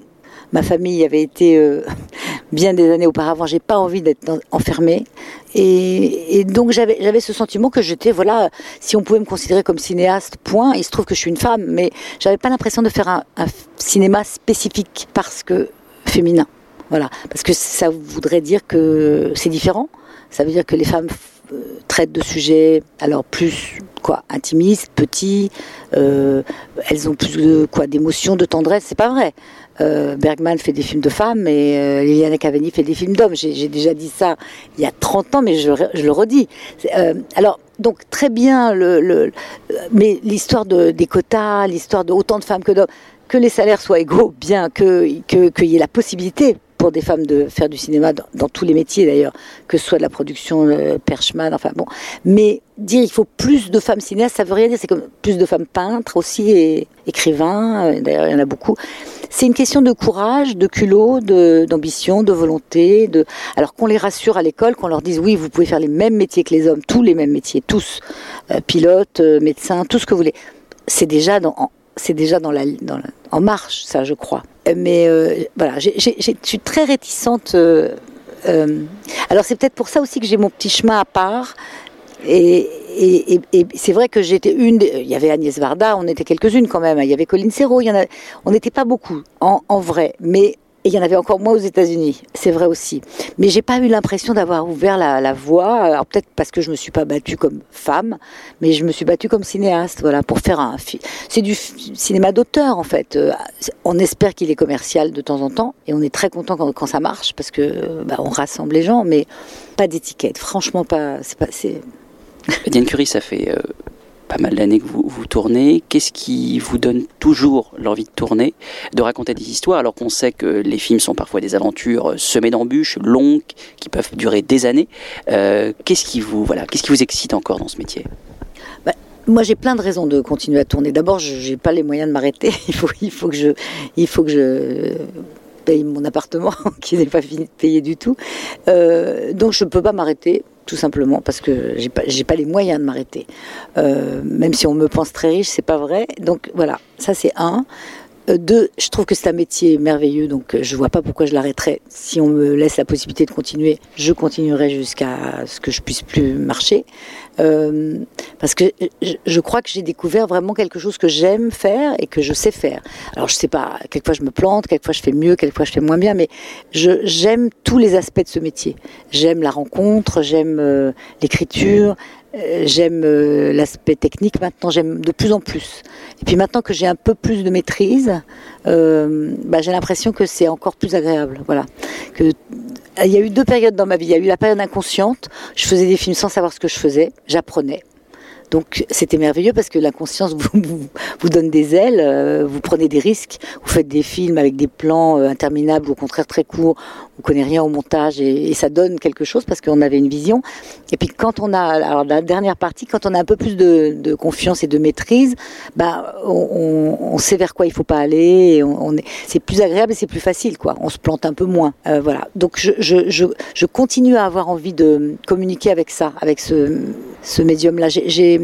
H: ma famille avait été euh, bien des années auparavant, j'ai pas envie d'être enfermée. Et, donc j'avais ce sentiment que j'étais, voilà, si on pouvait me considérer comme cinéaste, point, il se trouve que je suis une femme, mais j'avais pas l'impression de faire un, cinéma spécifique parce que féminin. Voilà, parce que ça voudrait dire que c'est différent. Ça veut dire que les femmes traitent de sujets alors plus quoi intimistes, petits. euh, elles ont plus de quoi d'émotions, de tendresse. C'est pas vrai. Euh, Bergman fait des films de femmes et euh, Liliana Cavani fait des films d'hommes. J'ai déjà dit ça il y a 30 ans, mais je, le redis. Euh, alors donc très bien le, le- mais l'histoire de, des quotas, l'histoire de autant de femmes que d'hommes, que les salaires soient égaux, bien que que- qu'il y ait la possibilité pour des femmes de faire du cinéma dans, tous les métiers d'ailleurs, que ce soit de la production, le Perchman, enfin bon. Mais dire il faut plus de femmes cinéastes, ça veut rien dire. C'est comme plus de femmes peintres aussi et écrivains. euh, D'ailleurs, il y en a beaucoup. C'est une question de courage, de culot, d'ambition, de, volonté. De... Alors qu'on les rassure à l'école, qu'on leur dise oui, vous pouvez faire les mêmes métiers que les hommes, tous les mêmes métiers, tous, euh, pilotes, euh, médecins, tout ce que vous voulez. C'est déjà en- c'est déjà dans la, en marche, ça, je crois. Euh, Mais euh, voilà, je suis très réticente. euh, alors c'est peut-être pour ça aussi que j'ai mon petit chemin à part. Et, et, c'est vrai que j'étais une. Il y avait Agnès Varda, on était quelques-unes quand même. Il y avait Colline Serrault, il y en a, on n'était pas beaucoup en, en vrai, mais et il y en avait encore moins aux États-Unis. C'est vrai aussi. Mais j'ai pas eu l'impression d'avoir ouvert la, voie. Alors peut-être parce que je me suis pas battue comme femme, mais je me suis battue comme cinéaste. Voilà, pour faire un film. C'est du cinéma d'auteur en fait. Euh, On espère qu'il est commercial de temps en temps, et on est très content quand, ça marche parce que euh, bah, on rassemble les gens, mais pas d'étiquette. Franchement, pas. C'est pas.
G: Diane Curie, ça fait euh, pas mal d'années que vous, vous tournez. Qu'est-ce qui vous donne toujours l'envie de tourner, de raconter des histoires, alors qu'on sait que les films sont parfois des aventures euh, semées d'embûches, longues, qui peuvent durer des années. Euh, qu'est-ce qui vous voilà, qu'est-ce qui vous excite encore dans ce métier?
H: Bah, moi, j'ai plein de raisons de continuer à tourner. D'abord, je n'ai pas les moyens de m'arrêter. Il faut, il faut que je, il faut que je paye mon appartement qui n'est pas payer du tout. Euh, donc, je ne peux pas m'arrêter, tout simplement parce que j'ai pas, j'ai pas les moyens de m'arrêter. Euh, même si on me pense très riche, c'est pas vrai. Donc voilà, ça c'est un. Euh, Deux, je trouve que c'est un métier merveilleux, donc euh, je vois pas pourquoi je l'arrêterais. Si on me laisse la possibilité de continuer, je continuerai jusqu'à ce que je puisse plus marcher. Euh, parce que je, crois que j'ai découvert vraiment quelque chose que j'aime faire et que je sais faire. Alors je sais pas, quelquefois je me plante, quelquefois je fais mieux, quelquefois je fais moins bien, mais j'aime tous les aspects de ce métier. J'aime la rencontre, j'aime euh, l'écriture, euh, j'aime l'aspect technique. Maintenant, j'aime de plus en plus. Et puis maintenant que j'ai un peu plus de maîtrise, bah, j'ai l'impression que c'est encore plus agréable. Voilà. Il y a eu deux périodes dans ma vie. Il y a eu la période inconsciente. Je faisais des films sans savoir ce que je faisais. J'apprenais. Donc c'était merveilleux parce que l'inconscience vous, vous, donne des ailes, euh, vous prenez des risques, vous faites des films avec des plans euh, interminables, au contraire très courts, on connaît rien au montage et, ça donne quelque chose parce qu'on avait une vision. Et puis quand on a, alors la dernière partie, quand on a un peu plus de, confiance et de maîtrise, bah on, sait vers quoi il faut pas aller, c'est plus agréable et c'est plus facile quoi. On se plante un peu moins, euh, voilà. Donc je, continue à avoir envie de communiquer avec ça, avec ce, médium-là. J'ai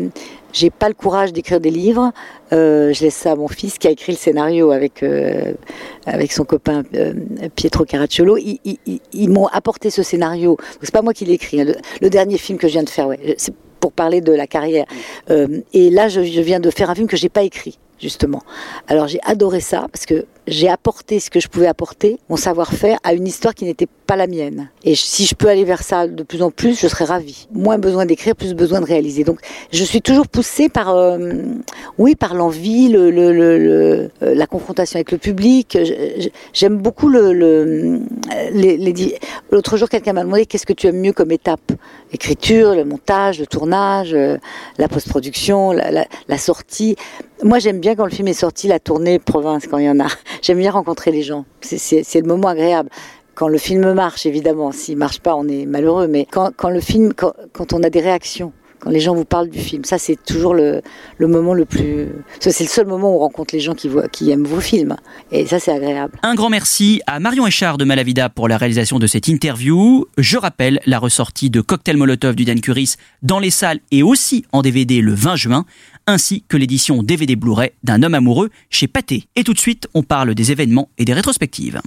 H: j'ai pas le courage d'écrire des livres. Euh, je laisse ça à mon fils qui a écrit le scénario avec euh, avec son copain euh, Pietro Caracciolo. Ils, m'ont apporté ce scénario. C'est pas moi qui l'ai écrit. Hein. Le, dernier film que je viens de faire, ouais, c'est pour parler de la carrière. Euh, et là, je, je, viens de faire un film que j'ai pas écrit justement. Alors j'ai adoré ça parce que j'ai apporté ce que je pouvais apporter, mon savoir-faire, à une histoire qui n'était pas la mienne. Et si je peux aller vers ça de plus en plus, je serais ravie. Moins besoin d'écrire, plus besoin de réaliser. Donc je suis toujours poussée par, euh, oui, par l'envie, le, le, la confrontation avec le public. J'aime beaucoup le. L'autre jour, quelqu'un m'a demandé qu'est-ce que tu aimes mieux comme étape? L'écriture, le montage, le tournage, la post-production, la, la, la sortie. Moi, j'aime bien quand le film est sorti, la tournée province, quand il y en a. J'aime bien rencontrer les gens. C'est le moment agréable. Quand le film marche, évidemment. S'il marche pas, on est malheureux. Mais quand, le film, quand, on a des réactions, quand les gens vous parlent du film, ça, c'est toujours le, moment le plus. C'est le seul moment où on rencontre les gens qui, qui aiment vos films. Et ça, c'est agréable.
A: Un grand merci à Marion Echard de Malavida pour la réalisation de cette interview. Je rappelle la ressortie de Cocktail Molotov du Dan Curis dans les salles et aussi en DVD le 20 juin ainsi que l'édition DVD Blu-ray d'un homme amoureux chez Pathé. Et tout de suite, on parle des événements et des rétrospectives.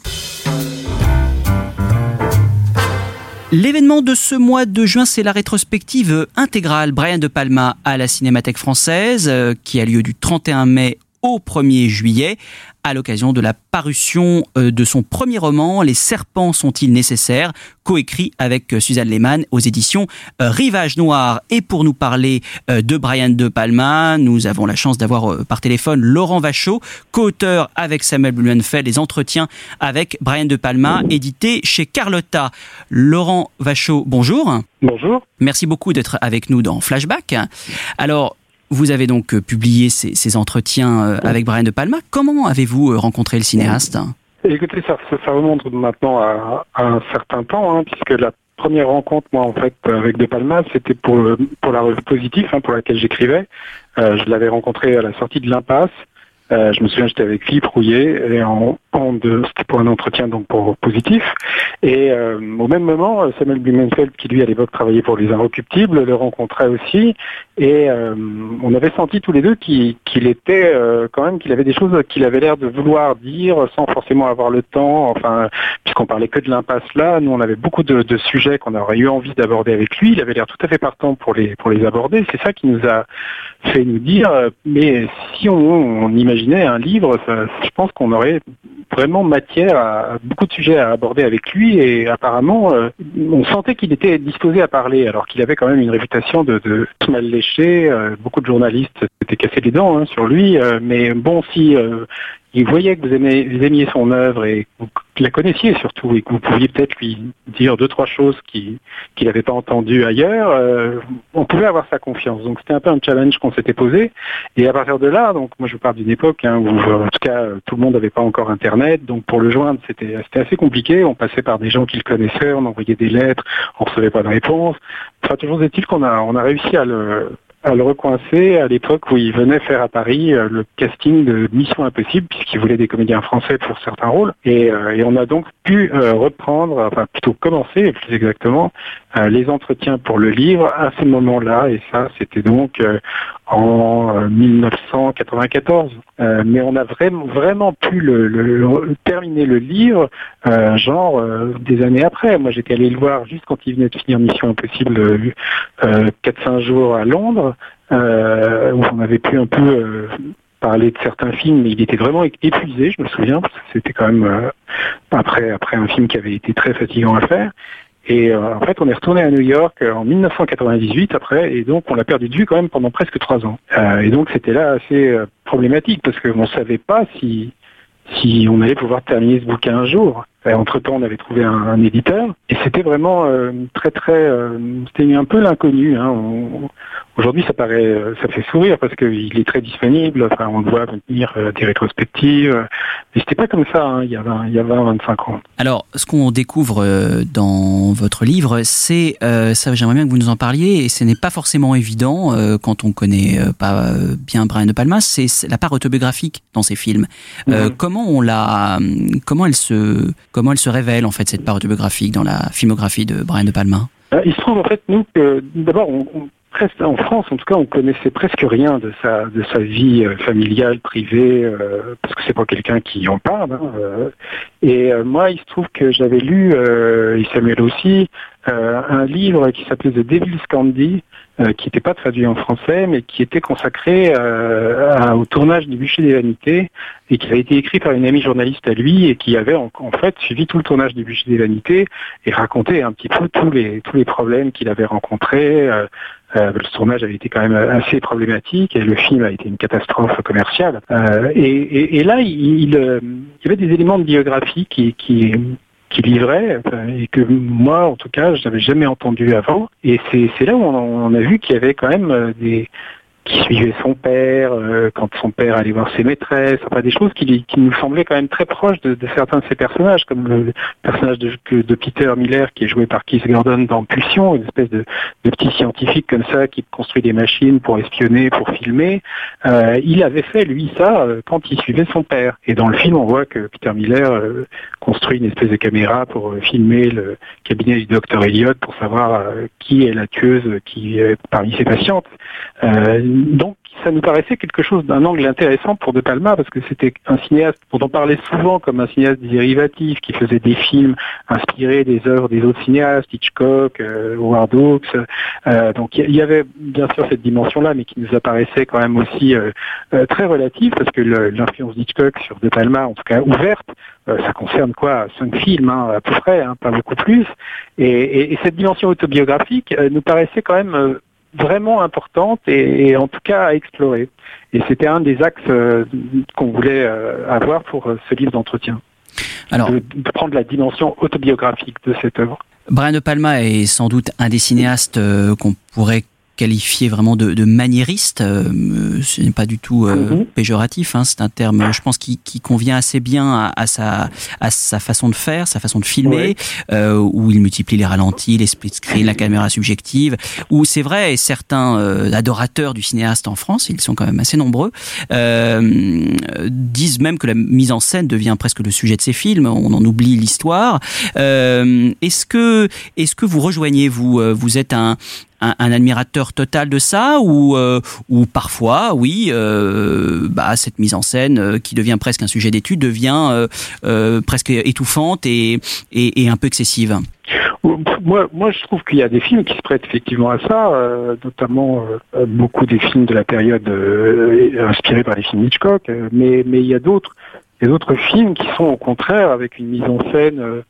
A: L'événement de ce mois de juin, c'est la rétrospective intégrale Brian De Palma à la Cinémathèque française, qui a lieu du 31 mai au 1er juillet à l'occasion de la parution de son premier roman Les serpents sont-ils nécessaires coécrit avec Suzanne Lehmann aux éditions Rivage Noir. Et pour nous parler de Brian De Palma nous avons la chance d'avoir par téléphone Laurent Vachaud co-auteur avec Samuel Blumenfeld des entretiens avec Brian De Palma édité chez Carlotta. Laurent Vachaud bonjour.
N: Bonjour.
A: Merci beaucoup d'être avec nous dans Flashback. Alors vous avez donc publié ces, ces entretiens avec Brian De Palma. Comment avez-vous rencontré le cinéaste?
N: Écoutez, ça, ça, remonte maintenant à, à, un certain temps, hein, puisque la première rencontre, moi, en fait, avec De Palma, c'était pour, pour la revue Positif, hein, pour laquelle j'écrivais. Euh, je l'avais rencontré à la sortie de l'Impasse. Euh, je me souviens, j'étais avec Philippe Rouillet et en, c'était pour un entretien donc pour positif. Et euh, au même moment, Samuel Blumenfeld, qui lui à l'époque travaillait pour les Inrecuptibles, le rencontrait aussi. Et euh, on avait senti tous les deux qu'il, était euh, quand même qu'il avait des choses qu'il avait l'air de vouloir dire sans forcément avoir le temps. Enfin, puisqu'on parlait que de l'impasse là, nous on avait beaucoup de, sujets qu'on aurait eu envie d'aborder avec lui. Il avait l'air tout à fait partant pour les pour les aborder. C'est ça qui nous a fait nous dire. Mais si on, imaginait un livre, je pense qu'on aurait vraiment matière à beaucoup de sujets à aborder avec lui et apparemment euh, on sentait qu'il était disposé à parler alors qu'il avait quand même une réputation de, mal léché. Euh, beaucoup de journalistes s'étaient cassés les dents hein, sur lui, euh, mais bon si il voyait que vous, vous aimiez son œuvre et que vous la connaissiez surtout et que vous pouviez peut-être lui dire deux trois choses qu'il qui n'avait pas entendues ailleurs, euh, on pouvait avoir sa confiance. Donc c'était un peu un challenge qu'on s'était posé. Et à partir de là, donc moi je parle d'une époque hein, où en tout cas tout le monde n'avait pas encore Internet, donc pour le joindre c'était assez compliqué. On passait par des gens qui le connaissaient, on envoyait des lettres, on recevait pas de réponse. Enfin toujours est-il qu'on a on a réussi à le à le recoincer à l'époque où il venait faire à Paris euh, le casting de Mission Impossible puisqu'il voulait des comédiens français pour certains rôles. Et, euh, on a donc pu euh, reprendre, enfin plutôt commencer plus exactement les entretiens pour le livre à ce moment-là. Et ça c'était donc en 1994 mais on a vraiment vraiment pu terminer le livre genre des années après. Moi j'étais allé le voir juste quand il venait de finir Mission Impossible 4-5 jours à Londres euh, où on avait pu un peu euh, parler de certains films, mais il était vraiment épuisé, je me souviens, parce que c'était quand même euh, après un film qui avait été très fatigant à faire. Et en fait, on est retourné à New York en 1998 après, et donc on l'a perdu de vue quand même pendant presque trois ans. Et donc c'était là assez problématique parce qu'on ne savait pas si on allait pouvoir terminer ce bouquin un jour. Entre-temps, on avait trouvé un, éditeur et c'était vraiment euh, très très, euh, c'était un peu l'inconnu. Hein. Aujourd'hui, ça paraît, euh, ça fait sourire parce qu'il est très disponible. Enfin, on le voit venir des rétrospectives. Mais c'était pas comme ça hein, il y a 20, il y a 20, 25 ans.
A: Alors, ce qu'on découvre dans votre livre, c'est ça. J'aimerais bien que vous nous en parliez. Et ce n'est pas forcément évident quand on connaît pas bien Brian de Palma. C'est la part autobiographique dans ces films. Mhm. Comment on l'a, comment elle se Comment elle se révèle en fait cette part autobiographique dans la filmographie de Brian De Palma?
N: Euh, Il se trouve en fait nous que d'abord en France en tout cas on connaissait presque rien de sa de sa vie euh, familiale privée euh, parce que c'est pas quelqu'un qui en parle. Hein, et moi il se trouve que j'avais lu et Samuel aussi un livre qui s'appelait The Devil's Candy euh, qui n'était pas traduit en français, mais qui était consacré euh, au tournage du Bûcher des Vanités et qui avait été écrit par une amie journaliste à lui et qui avait en, fait suivi tout le tournage du Bûcher des Vanités et raconté un petit peu tous les tous les problèmes qu'il avait rencontrés. Euh, le tournage avait été quand même assez problématique et le film a été une catastrophe commerciale. Et, là, il, y avait des éléments de biographie qui, qui, qui livrait et que moi, en tout cas, je n'avais jamais entendu avant. Et c'est là où on, a vu qu'il y avait quand même euh, des, qui suivait son père, euh, quand son père allait voir ses maîtresses, enfin des choses qui, nous semblaient quand même très proches de, certains de ces personnages, comme le personnage de, Peter Miller qui est joué par Keith Gordon dans Pulsion, une espèce de, petit scientifique comme ça qui construit des machines pour espionner, pour filmer. Euh, il avait fait lui ça euh, quand il suivait son père. Et dans le film, on voit que Peter Miller construit une espèce de caméra pour filmer le cabinet du docteur Elliott pour savoir qui est la tueuse qui parmi ses patientes. Donc ça nous paraissait quelque chose d'un angle intéressant pour De Palma parce que c'était un cinéaste dont on parlait souvent comme un cinéaste dérivatif qui faisait des films inspirés des œuvres des autres cinéastes, Hitchcock, euh, Howard Hawks. Euh, donc il y, avait bien sûr cette dimension-là, mais qui nous apparaissait quand même aussi euh, très relative parce que l'influence d'Hitchcock sur De Palma, en tout cas ouverte, ça concerne quoi? Cinq films hein, à peu près, hein, pas beaucoup plus. Et, et cette dimension autobiographique nous paraissait quand même vraiment importante et, en tout cas à explorer. Et c'était un des axes euh, qu'on voulait euh, avoir pour euh, ce livre d'entretien. Alors, de, prendre la dimension autobiographique de cette œuvre.
A: Brian De Palma est sans doute un des cinéastes qu'on pourrait qualifié vraiment de, de maniériste. Euh, ce n'est pas du tout euh, mhm. péjoratif. Hein, c'est un terme, je pense, qui, qui convient assez bien à, sa, à sa façon de faire, sa façon de filmer, euh, où il multiplie les ralentis, les split screen, la caméra subjective. Où c'est vrai, et certains adorateurs du cinéaste en France, ils sont quand même assez nombreux, disent même que la mise en scène devient presque le sujet de ces films. On en oublie l'histoire. est-ce que, est-ce que vous rejoignez vous, vous êtes un, un, admirateur total de ça ou, euh, ou parfois, oui, euh, bah, cette mise en scène euh, qui devient presque un sujet d'étude devient presque étouffante et, et, un peu excessive.
N: Moi, moi, je trouve qu'il y a des films qui se prêtent effectivement à ça, notamment beaucoup des films de la période inspirés par les films Hitchcock, mais, mais il y a d'autres, d'autres films qui sont au contraire avec une mise en scène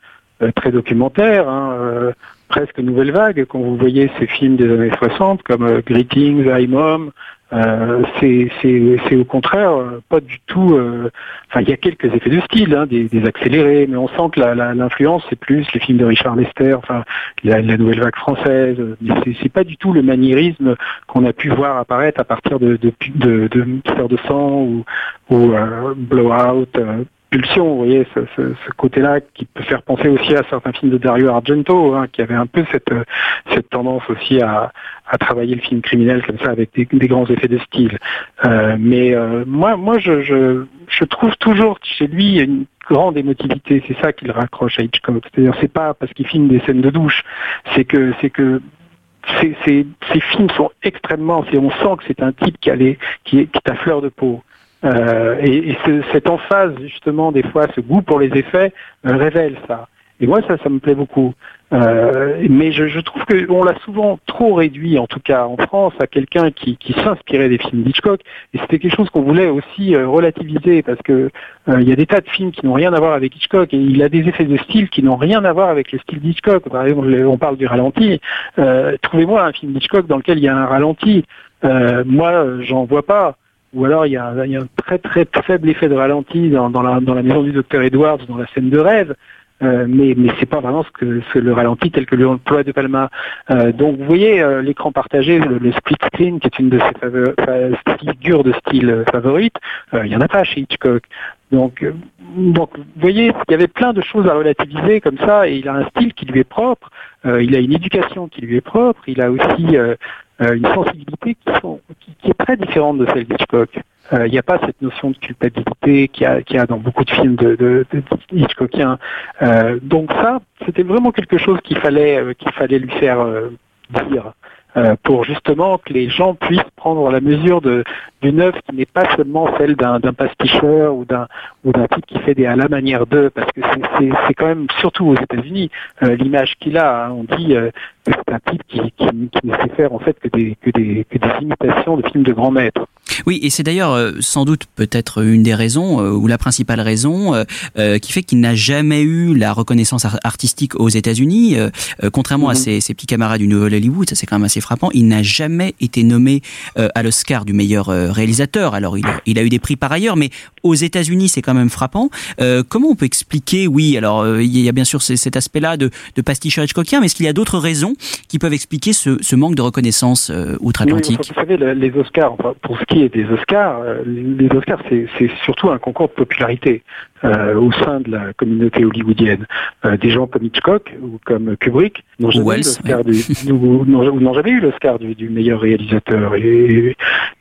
N: très documentaire. Hein, presque nouvelle vague. Quand vous voyez ces films des années 60 comme euh, Greetings, I'm Mom, euh, c'est au contraire euh, pas du tout. enfin, il y a quelques effets de style, hein, des, accélérés, mais on sent que l'influence c'est plus les films de Richard Lester, enfin la, nouvelle vague française. C'est pas du tout le maniérisme qu'on a pu voir apparaître à partir de de de, de, de sang ou, ou Blowout vous voyez, ce, côté-là qui peut faire penser aussi à certains films de Dario Argento, hein, qui avait un peu cette, tendance aussi à, travailler le film criminel comme ça avec des, grands effets de style. Euh, mais euh, moi, moi, je, trouve toujours chez lui une grande émotivité. C'est ça qui le raccroche à Hitchcock. C'est-à-dire, c'est pas parce qu'il filme des scènes de douche, c'est que, c'est que ces, films sont extrêmement, on sent que c'est un type qui, est, qui est à fleur de peau. Euh, et, et ce, cette emphase, justement, des fois, ce goût pour les effets, euh, révèle ça. Et moi, ça, ça me plaît beaucoup. Euh, mais je, je trouve qu'on l'a souvent trop réduit, en tout cas en France, à quelqu'un qui, qui s'inspirait des films d'Hitchcock. Et c'était quelque chose qu'on voulait aussi euh, relativiser parce que euh, il y a des tas de films qui n'ont rien à voir avec Hitchcock et il a des effets de style qui n'ont rien à voir avec le style d'Hitchcock. Par exemple, on parle du ralenti. Euh, Trouvez-moi un film d'Hitchcock dans lequel il y a un ralenti. Moi, j'en vois pas. Ou alors il y, a, un très très faible effet de ralenti dans, la, maison du docteur Edwards, dans la scène de rêve. Euh, mais mais c'est pas vraiment ce que le ralenti tel que l'emploi de Palma. Euh, donc vous voyez euh, l'écran partagé, le, split screen qui est une de ses figures de style favorite, il y en a pas chez Hitchcock. Donc donc vous voyez il y avait plein de choses à relativiser comme ça et il a un style qui lui est propre, il a une éducation qui lui est propre, il a aussi une sensibilité qui, est très différente de celle d'Hitchcock. Il n'y a pas cette notion de culpabilité qu'il y a, a dans beaucoup de films de, Hitchcockiens. Euh, donc ça, c'était vraiment quelque chose qu'il fallait, euh, qu'il fallait lui faire euh, pour justement que les gens puissent prendre la mesure d'une œuvre qui n'est pas seulement celle d'un pasticheur ou d'un type qui fait des à la manière d'eux, parce que c'est quand même surtout aux États-Unis l'image qu'il a. Hein, on dit que c'est un type qui, qui, qui, ne sait faire en fait que des imitations de films de grands maîtres.
A: Oui, et c'est d'ailleurs euh, sans doute peut-être une des raisons, euh, ou la principale raison, euh, qui fait qu'il n'a jamais eu la reconnaissance artistique aux États-Unis. contrairement à ses, ses, petits camarades du Nouvel Hollywood, ça c'est quand même assez frappant, il n'a jamais été nommé à l'Oscar du meilleur réalisateur. Alors il a, il a, eu des prix par ailleurs, mais aux États-Unis c'est quand même frappant. comment on peut expliquer, oui, alors il y a bien sûr cet aspect-là de, de Hitchcockien, mais est-ce qu'il y a d'autres raisons qui peuvent expliquer ce, ce manque de reconnaissance outre-Atlantique?
N: Oui, Vous savez, les Oscars, pour ce qui des Oscars, les Oscars, c'est surtout un concours de popularité euh, au sein de la communauté hollywoodienne. Euh, des gens comme Hitchcock ou comme Kubrick n'ont jamais, ouais. jamais, eu l'Oscar du, du, meilleur réalisateur. Et,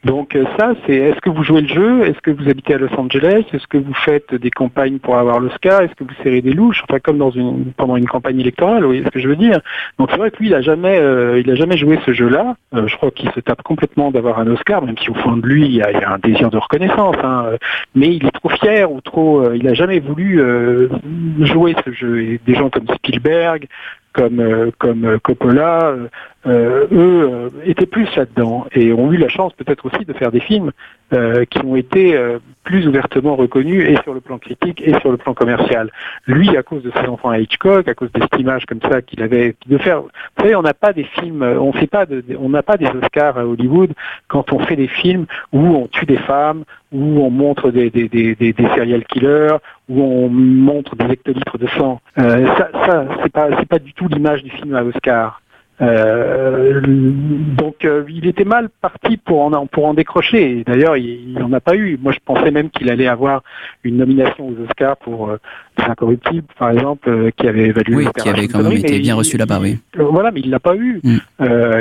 N: donc ça, c'est est-ce que vous jouez le jeu? Est-ce que vous habitez à Los Angeles? Est-ce que vous faites des campagnes pour avoir l'Oscar? Est-ce que vous serrez des louches? Enfin, comme dans une pendant une campagne électorale, vous voyez ce que je veux dire Donc c'est vrai que lui, il a jamais, euh, il a jamais joué ce jeu-là. Euh, je crois qu'il se tape complètement d'avoir un Oscar, même si au fond de lui, il y a, il y a un désir de reconnaissance. Hein. Mais il est trop fier ou trop, euh, il a jamais voulu euh, jouer ce jeu. Et des gens comme Spielberg, comme euh, comme Coppola, euh, eux étaient plus là-dedans et ont eu la chance peut-être aussi de faire des films qui ont été plus ouvertement reconnus et sur le plan critique et sur le plan commercial. Lui, à cause de ses enfants à Hitchcock, à cause de cette image comme ça qu'il avait de faire. Vous savez, on n'a pas des films, on fait pas de, on n'a pas des Oscars à Hollywood quand on fait des films où on tue des femmes, où on montre des, des, des, des, des serial killers, où on montre des hectolitres de sang. Euh, ça, ça c'est pas, c'est pas du tout l'image du film à Oscar. Euh, donc euh, il était mal parti pour en, pour en décrocher. D'ailleurs, il n'en a pas eu. Moi, je pensais même qu'il allait avoir une nomination aux Oscars pour euh, Incorruptible, par exemple, euh, qui avait évalué.
A: Oui, qui avait quand même été bien reçu là-bas, oui.
N: voilà, mais il l'a pas eu. Mm.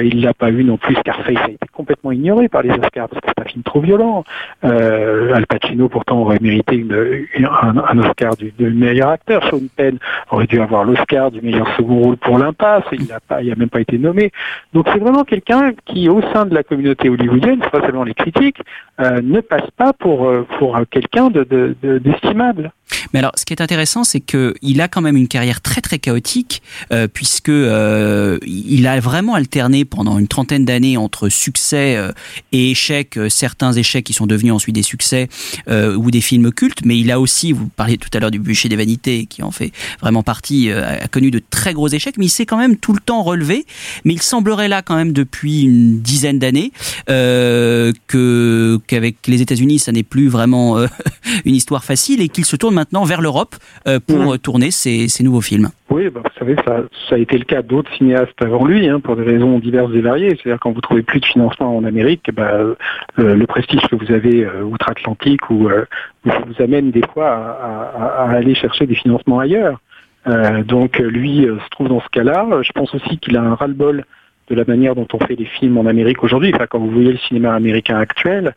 N: il l'a pas eu non plus. Scarface a été complètement ignoré par les Oscars parce que c'est un film trop violent. Al Pacino, pourtant, aurait mérité une, une, un, un, Oscar du, du, meilleur acteur. Sean Penn aurait dû avoir l'Oscar du meilleur second rôle pour l'impasse. Il n'a pas, il a même pas été Donc c'est vraiment quelqu'un qui, au sein de la communauté hollywoodienne, pas seulement les critiques, euh, ne passe pas pour, euh, pour quelqu'un d'estimable. De, de,
A: mais alors, ce qui est intéressant, c'est que il a quand même une carrière très très chaotique, euh, puisque euh, il a vraiment alterné pendant une trentaine d'années entre succès euh, et échecs, euh, certains échecs qui sont devenus ensuite des succès euh, ou des films cultes. Mais il a aussi, vous parliez tout à l'heure du bûcher des vanités, qui en fait vraiment partie, a connu de très gros échecs, mais il s'est quand même tout le temps relevé. Mais il semblerait là quand même depuis une dizaine d'années que qu'avec les États-Unis, ça n'est plus vraiment une histoire facile et qu'il se tourne maintenant vers l'Europe euh, pour mmh. tourner ses, ses, nouveaux films.
N: Oui, bah, vous savez, ça, ça, a été le cas d'autres cinéastes avant lui, hein, pour des raisons diverses et variées. C'est-à-dire quand vous trouvez plus de financement en Amérique, bah, euh, le prestige que vous avez euh, outre-Atlantique ou euh, vous amène des fois à, à, à, aller chercher des financements ailleurs. Euh, donc lui se trouve dans ce cas-là. Je pense aussi qu'il a un ras-le-bol de la manière dont on fait les films en Amérique aujourd'hui. Enfin, quand vous voyez le cinéma américain actuel,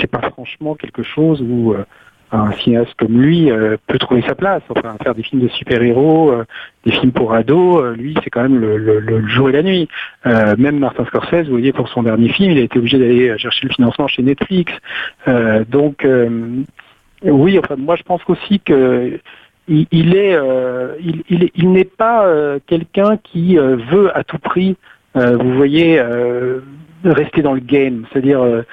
N: c'est pas franchement quelque chose où un cinéaste comme lui euh, peut trouver sa place. Enfin, faire des films de super-héros, euh, des films pour ados, euh, lui, c'est quand même le, jour et la nuit. même Martin Scorsese, vous voyez, pour son dernier film, il a été obligé d'aller chercher le financement chez Netflix. donc, oui, enfin, moi, je pense aussi que il, est, il, n'est pas quelqu'un qui veut à tout prix, vous voyez, rester dans le game. C'est-à-dire,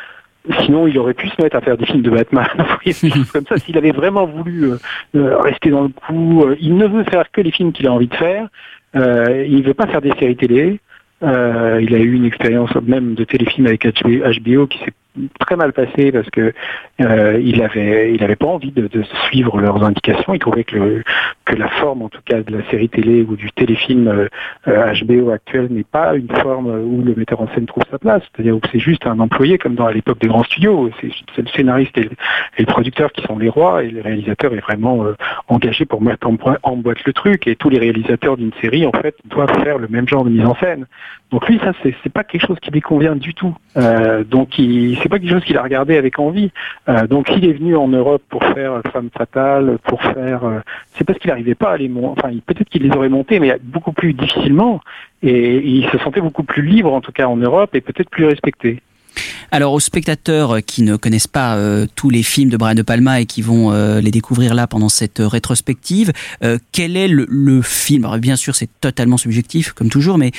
N: sinon il aurait pu se mettre à faire des films de Batman, comme ça. S'il avait vraiment voulu euh, euh, rester dans le coup, euh, il ne veut faire que les films qu'il a envie de faire. Il ne veut pas faire des séries télé. Il a eu une expérience même de téléfilm avec HBO qui s'est très mal passé parce que euh, il avait il pas envie de, suivre leurs indications. Il trouvait que que la forme en tout cas de la série télé ou du téléfilm euh, euh, HBO actuel n'est pas une forme où le metteur en scène trouve sa place. C'est-à-dire où c'est juste un employé comme dans à l'époque des grands studios. C'est le scénariste et le, producteur qui sont les rois et le réalisateur est vraiment euh, engagé pour mettre en, en boîte le truc. Et tous les réalisateurs d'une série en fait doivent faire le même genre de mise en scène. Donc lui, ça, c'est pas quelque chose qui lui convient du tout. Euh, donc c'est pas quelque chose qu'il a regardé avec envie. Euh, donc il est venu en Europe pour faire Femme fatale, pour faire. euh, c'est parce qu'il n'arrivait pas à les monter. Enfin, peut-être qu'il les aurait montés, mais beaucoup plus difficilement. Et il se sentait beaucoup plus libre, en tout cas en Europe, et peut-être plus respecté.
A: Alors aux spectateurs qui ne connaissent pas euh, tous les films de Brian De Palma et qui vont les découvrir là pendant cette rétrospective, quel est le, film? Alors bien sûr c'est totalement subjectif comme toujours, mais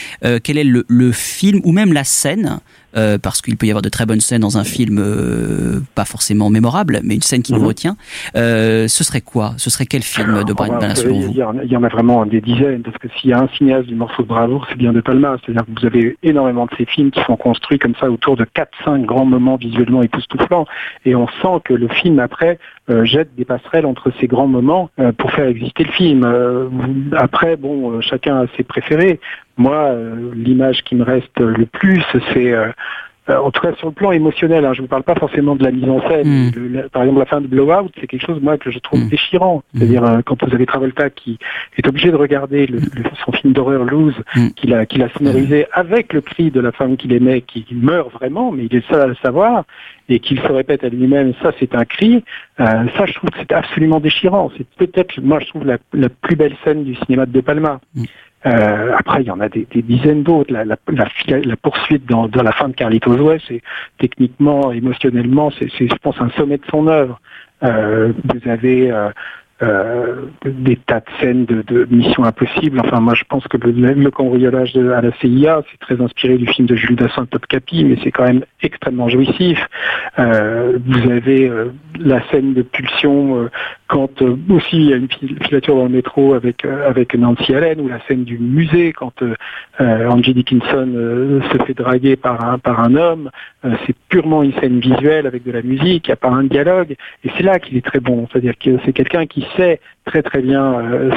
A: quel est le film ou même la scène euh, parce qu'il peut y avoir de très bonnes scènes dans un film euh, pas forcément mémorable, mais une scène qui nous
N: Mhm.
A: retient. Euh, ce serait quoi? Ce serait quel film de Brian Palma selon
N: il
A: vous?
N: y en a- il y en a vraiment des dizaines, parce que s'il y a un cinéaste du morceau de bravoure, c'est bien De Palma. C'est-à-dire que vous avez énormément de ces films qui sont construits comme ça autour de 4-5 grands moments visuellement époustouflants, et on sent que le film après euh, jette des passerelles entre ces grands moments euh, pour faire exister le film. Euh, après, bon, chacun a ses préférés. Moi, euh, l'image qui me reste le plus, c'est euh, euh, en tout cas sur le plan émotionnel, hein, je ne vous parle pas forcément de la mise en scène. Le- la- par exemple, la fin de Blowout, c'est quelque chose moi que je trouve déchirant. C'est-à-dire euh, quand vous avez Travolta qui est obligé de regarder le- le- son film d'horreur Lose, qu'il a, qu'il a sonorisé avec le cri de la femme qu'il aimait, qui, qui meurt vraiment, mais il est seul à le savoir, et qu'il se répète à lui-même, ça c'est un cri. euh, ça, je trouve que c'est absolument déchirant. C'est peut-être, moi, je trouve la, la plus belle scène du cinéma de De Palma. Euh, après, il y en a des, dizaines d'autres. La, la, la, la poursuite dans, dans la fin de Carlitos Way, c'est techniquement, émotionnellement, c'est, je pense, un sommet de son œuvre. Euh, vous avez euh, euh, des tas de scènes de, de Mission Impossible. Enfin, moi, je pense que le, le cambriolage à la CIA, c'est très inspiré du film de Jules Dassin, Top Capi, mais c'est quand même extrêmement jouissif. Euh, vous avez euh, la scène de pulsion euh, quand euh, aussi il y a une fil- filature dans le métro avec euh, avec Nancy Allen ou la scène du musée quand Angie Dickinson se fait draguer par un par un homme. C'est purement une scène visuelle avec de la musique, il n'y a pas un dialogue, et c'est là qu'il est très bon. C'est-à-dire que c'est quelqu'un qui sait très très bien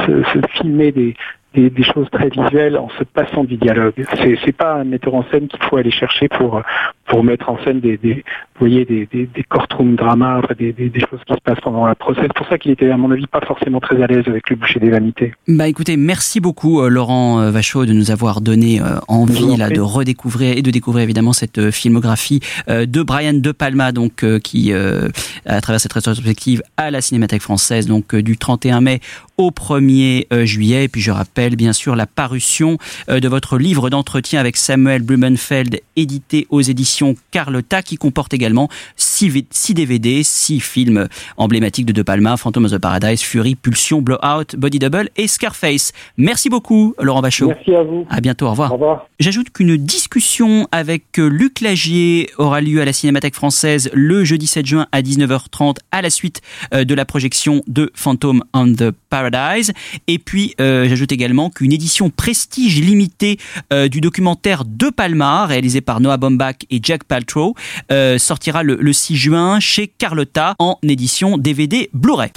N: se, se filmer des, des, des choses très visuelles en se passant du dialogue. C'est c'est pas un metteur en scène qu'il faut aller chercher pour pour mettre en scène des, des vous voyez des, des, des courtroom dramas, des, des, choses qui se passent pendant la procès. C'est pour ça qu'il était à mon avis pas forcément très à l'aise avec le boucher des vanités.
A: Bah écoutez, merci beaucoup euh, Laurent euh, Vachaud de nous avoir donné euh, envie
N: en
A: là de redécouvrir et de découvrir évidemment cette filmographie euh, de Brian De Palma donc qui euh, à travers cette rétrospective à la Cinémathèque française donc du 31 mai au 1er euh, juillet et puis je rappelle bien sûr la parution euh, de votre livre d'entretien avec Samuel Blumenfeld édité aux éditions Carlotta qui comporte également 6 DVD, 6 films emblématiques de De Palma, Phantom of the Paradise, Fury, Pulsion, Blowout, Body Double et Scarface. Merci beaucoup Laurent Vachaud.
N: Merci à vous.
A: À bientôt, au revoir.
N: Au revoir.
A: J'ajoute qu'une discussion avec euh, Luc Lagier aura lieu à la Cinémathèque française le jeudi 7 juin à 19h30 à la suite euh, de la projection de Phantom on the Paradise. Et puis, euh, j'ajoute également qu'une édition prestige limitée euh, du documentaire De Palma, réalisé par Noah Baumbach et Jack Paltrow, euh, sortira le, le 6 juin chez Carlotta en édition DVD Blu-ray.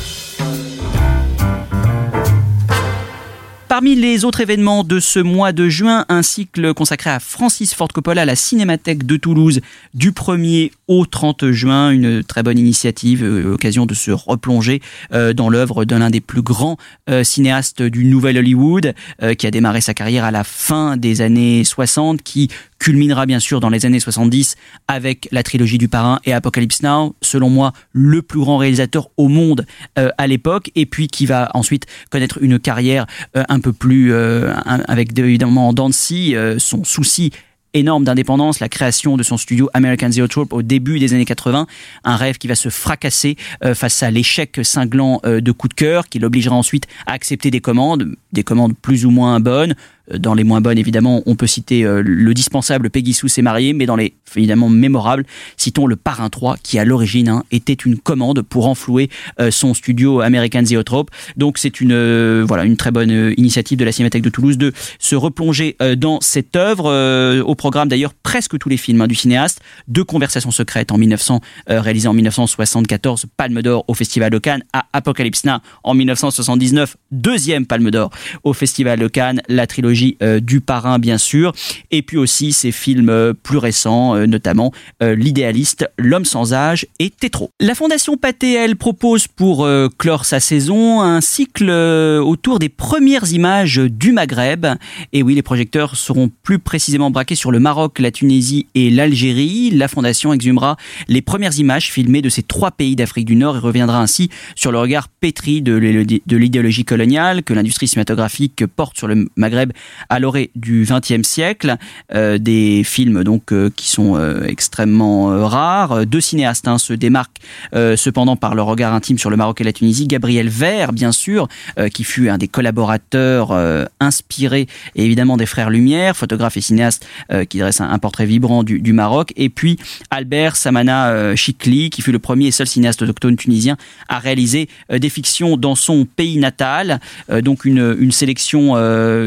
A: Parmi les autres événements de ce mois de juin, un cycle consacré à Francis Ford Coppola à la Cinémathèque de Toulouse du 1er au 30 juin. Une très bonne initiative, euh, occasion de se replonger euh, dans l'œuvre d'un l'un des plus grands euh, cinéastes du Nouvel Hollywood, qui a démarré sa carrière à la fin des années 60, qui culminera bien sûr dans les années 70 avec la trilogie du Parrain et Apocalypse Now, selon moi le plus grand réalisateur au monde euh, à l'époque, et puis qui va ensuite connaître une carrière euh, un peu plus euh, avec de- évidemment euh, son souci énorme d'indépendance, la création de son studio American Zoetrope au début des années 80, un rêve qui va se fracasser face à l'échec cinglant de coup de cœur, qui l'obligera ensuite à accepter des commandes, des commandes plus ou moins bonnes, dans les moins bonnes, évidemment, on peut citer euh, le dispensable Peggy Sue s'est marié, mais dans les évidemment mémorables, citons le Parrain 3, qui à l'origine hein, était une commande pour enflouer euh, son studio American Zoetrope. Donc c'est une euh, voilà une très bonne initiative de la Cinémathèque de Toulouse de se replonger dans cette œuvre. au programme d'ailleurs presque tous les films hein, du cinéaste. Deux conversations secrètes en 1900, réalisées en 1974, Palme d'Or au Festival de Cannes, à Apocalypse Now en 1979, deuxième Palme d'Or au Festival de Cannes, la trilogie euh, du parrain bien sûr, et puis aussi ses films euh, plus récents, euh, notamment L'idéaliste, L'homme sans âge et Tétro. La Fondation Pathé, elle, propose pour clore sa saison un cycle autour des premières images du Maghreb. Et oui, les projecteurs seront plus précisément braqués sur le Maroc, la Tunisie et l'Algérie. La Fondation exhumera les premières images filmées de ces trois pays d'Afrique du Nord et reviendra ainsi sur le regard pétri de l'idéologie coloniale que l'industrie cinématographique porte sur le Maghreb à l'orée du XXe siècle, euh, des films donc euh, qui sont euh, extrêmement rares. Deux cinéastes hein, se démarquent cependant par leur regard intime sur le Maroc et la Tunisie. Gabriel Vert, bien sûr, qui fut un des collaborateurs inspirés évidemment des frères Lumière, photographe et cinéaste qui dresse un, portrait vibrant du, Maroc. Et puis Albert Samana Chikli, qui fut le premier et seul cinéaste autochtone tunisien à réaliser des fictions dans son pays natal. donc une sélection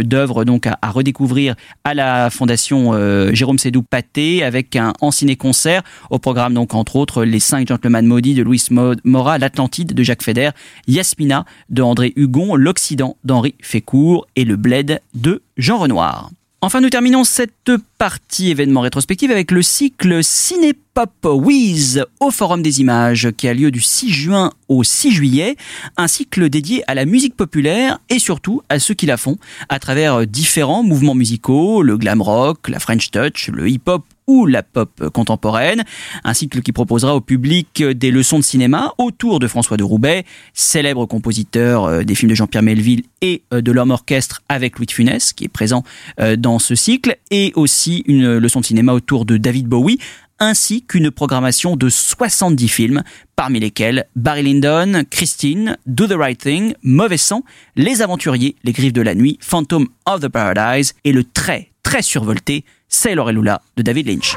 A: d'œuvres à, redécouvrir à la Fondation euh, Jérôme Sédou Paté avec un en ciné-concert au programme donc entre autres Les Cinq Gentlemen Maudits de Louis Mora, L'Atlantide de Jacques Feder, Yasmina de André Hugon, L'Occident d'Henri Fécourt et Le Bled de Jean Renoir. Enfin, nous terminons cette partie événement rétrospective avec le cycle Cinépop Wiz au Forum des Images qui a lieu du 6 juin au 6 juillet. Un cycle dédié à la musique populaire et surtout à ceux qui la font à travers différents mouvements musicaux, le glam rock, la French touch, le hip-hop ou la pop contemporaine. Un cycle qui proposera au public des leçons de cinéma autour de François de Roubaix, célèbre compositeur euh, des films de Jean-Pierre Melville et euh, de l'homme orchestre avec Louis de Funès, qui est présent euh, dans ce cycle, et aussi une leçon de cinéma autour de David Bowie, ainsi qu'une programmation de 70 films, parmi lesquels Barry Lyndon, Christine, Do the Right Thing, Mauvais Sang, Les Aventuriers, Les Griffes de la Nuit, Phantom of the Paradise et le très, très survolté Sailor Lula de David Lynch.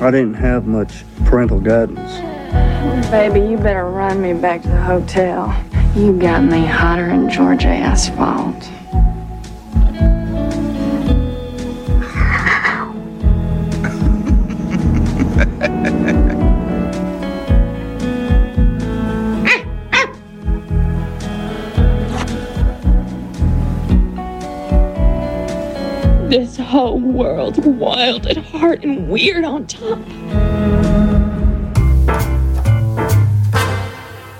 O: I didn't have much parental guidance.
P: Baby, you better run me back to the hotel. You got me hotter than Georgia asphalt.
M: This whole world's wild and weird on top.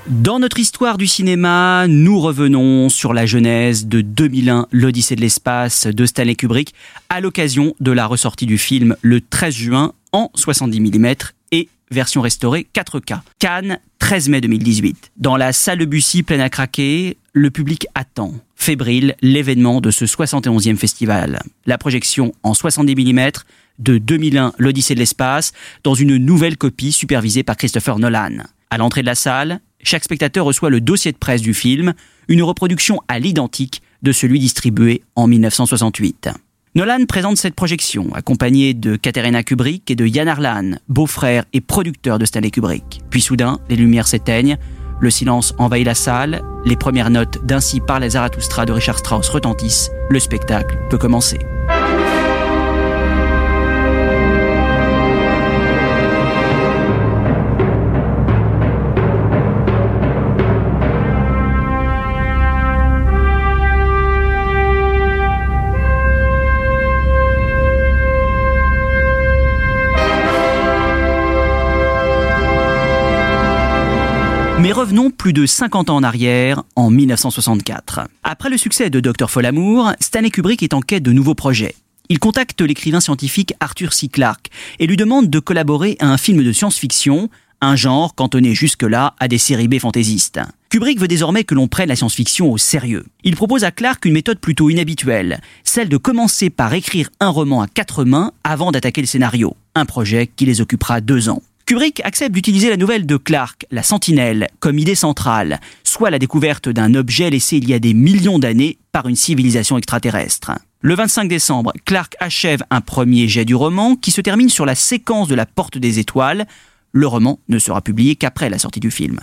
A: Dans notre histoire du cinéma, nous revenons sur la genèse de 2001, l'Odyssée de l'espace de Stanley Kubrick, à l'occasion de la ressortie du film le 13 juin en 70 mm version restaurée 4K. Cannes, 13 mai 2018. Dans la salle Bussy pleine à craquer, le public attend, fébrile, l'événement de ce 71e festival. La projection en 70 mm de 2001, l'Odyssée de l'espace, dans une nouvelle copie supervisée par Christopher Nolan. À l'entrée de la salle, chaque spectateur reçoit le dossier de presse du film, une reproduction à l'identique de celui distribué en 1968. Nolan présente cette projection, accompagné de Katerina Kubrick et de Yann Arlan, beau-frère et producteur de Stanley Kubrick. Puis soudain, les lumières s'éteignent, le silence envahit la salle, les premières notes d'Ainsi par les Zarathustra de Richard Strauss retentissent, le spectacle peut commencer. Mais revenons plus de 50 ans en arrière, en 1964. Après le succès de Dr. Folamour, Stanley Kubrick est en quête de nouveaux projets. Il contacte l'écrivain scientifique Arthur C. Clarke et lui demande de collaborer à un film de science-fiction, un genre cantonné jusque-là à des séries B fantaisistes. Kubrick veut désormais que l'on prenne la science-fiction au sérieux. Il propose à Clarke une méthode plutôt inhabituelle, celle de commencer par écrire un roman à quatre mains avant d'attaquer le scénario, un projet qui les occupera deux ans. Kubrick accepte d'utiliser la nouvelle de Clark, la Sentinelle, comme idée centrale, soit la découverte d'un objet laissé il y a des millions d'années par une civilisation extraterrestre. Le 25 décembre, Clark achève un premier jet du roman qui se termine sur la séquence de la Porte des Étoiles. Le roman ne sera publié qu'après la sortie du film.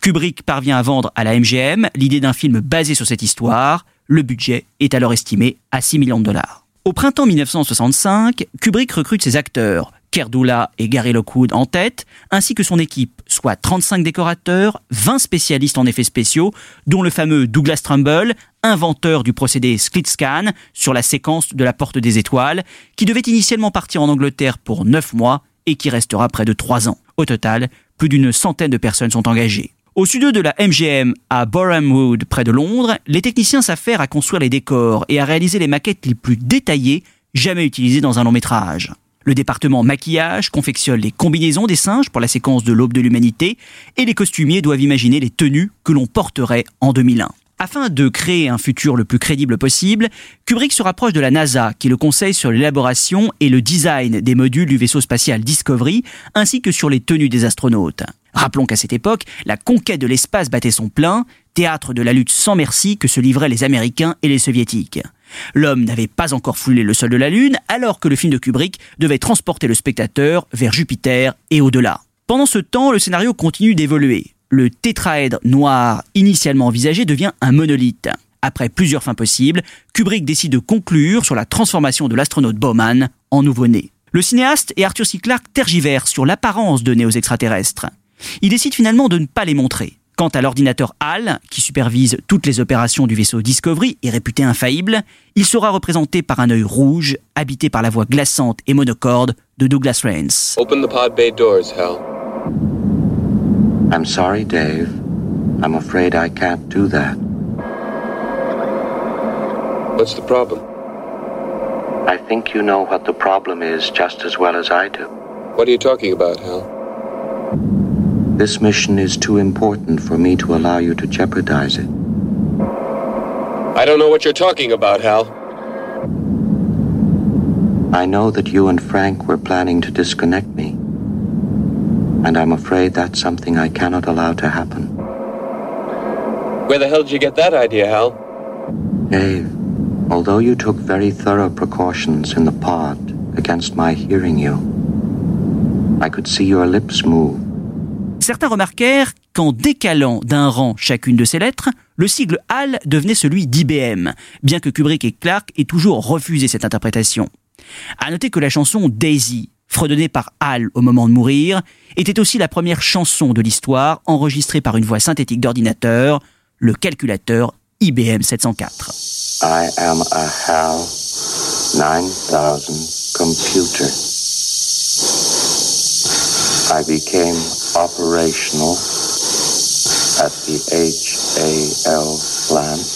A: Kubrick parvient à vendre à la MGM l'idée d'un film basé sur cette histoire. Le budget est alors estimé à 6 millions de dollars. Au printemps 1965, Kubrick recrute ses acteurs, Kerdula et Gary Lockwood en tête, ainsi que son équipe, soit 35 décorateurs, 20 spécialistes en effets spéciaux, dont le fameux Douglas Trumbull, inventeur du procédé split scan sur la séquence de la Porte des Étoiles, qui devait initialement partir en Angleterre pour 9 mois et qui restera près de 3 ans. Au total, plus d'une centaine de personnes sont engagées. Au studio de la MGM à Boreham Wood, près de Londres, les techniciens s'affairent à construire les décors et à réaliser les maquettes les plus détaillées jamais utilisées dans un long métrage. Le département maquillage confectionne les combinaisons des singes pour la séquence de l'aube de l'humanité et les costumiers doivent imaginer les tenues que l'on porterait en 2001. Afin de créer un futur le plus crédible possible, Kubrick se rapproche de la NASA qui le conseille sur l'élaboration et le design des modules du vaisseau spatial Discovery ainsi que sur les tenues des astronautes. Rappelons qu'à cette époque, la conquête de l'espace battait son plein, théâtre de la lutte sans merci que se livraient les Américains et les Soviétiques. L'homme n'avait pas encore foulé le sol de la Lune, alors que le film de Kubrick devait transporter le spectateur vers Jupiter et au-delà. Pendant ce temps, le scénario continue d'évoluer. Le tétraèdre noir initialement envisagé devient un monolithe. Après plusieurs fins possibles, Kubrick décide de conclure sur la transformation de l'astronaute Bowman en nouveau-né. Le cinéaste et Arthur C. Clarke tergiversent sur l'apparence donnée aux extraterrestres. Il décide finalement de ne pas les montrer. Quant à l'ordinateur HAL, qui supervise toutes les opérations du vaisseau Discovery et réputé infaillible, il sera représenté par un œil rouge, habité par la voix glaçante et monocorde de Douglas Rains.
Q: Open the pod bay doors, Hal.
R: I'm sorry, Dave. I'm afraid I can't do that.
Q: What's the problem?
R: I think you know what the problem is just as well as I do.
Q: What are you talking about, Hal?
R: This mission is too important for me to allow you to jeopardize it.
Q: I don't know what you're talking about, Hal.
R: I know that you and Frank were planning to disconnect me. And I'm afraid that's something I cannot allow to happen.
Q: Where the hell did you get that idea, Hal?
R: Dave, although you took very thorough precautions in the pod against my hearing you, I could see your lips move
A: Certains remarquèrent qu'en décalant d'un rang chacune de ces lettres, le sigle HAL devenait celui d'IBM, bien que Kubrick et Clark aient toujours refusé cette interprétation. À noter que la chanson Daisy, fredonnée par Hal au moment de mourir, était aussi la première chanson de l'histoire enregistrée par une voix synthétique d'ordinateur, le calculateur IBM 704.
R: I am a HAL 9000 computer. I became operational at the HAL plant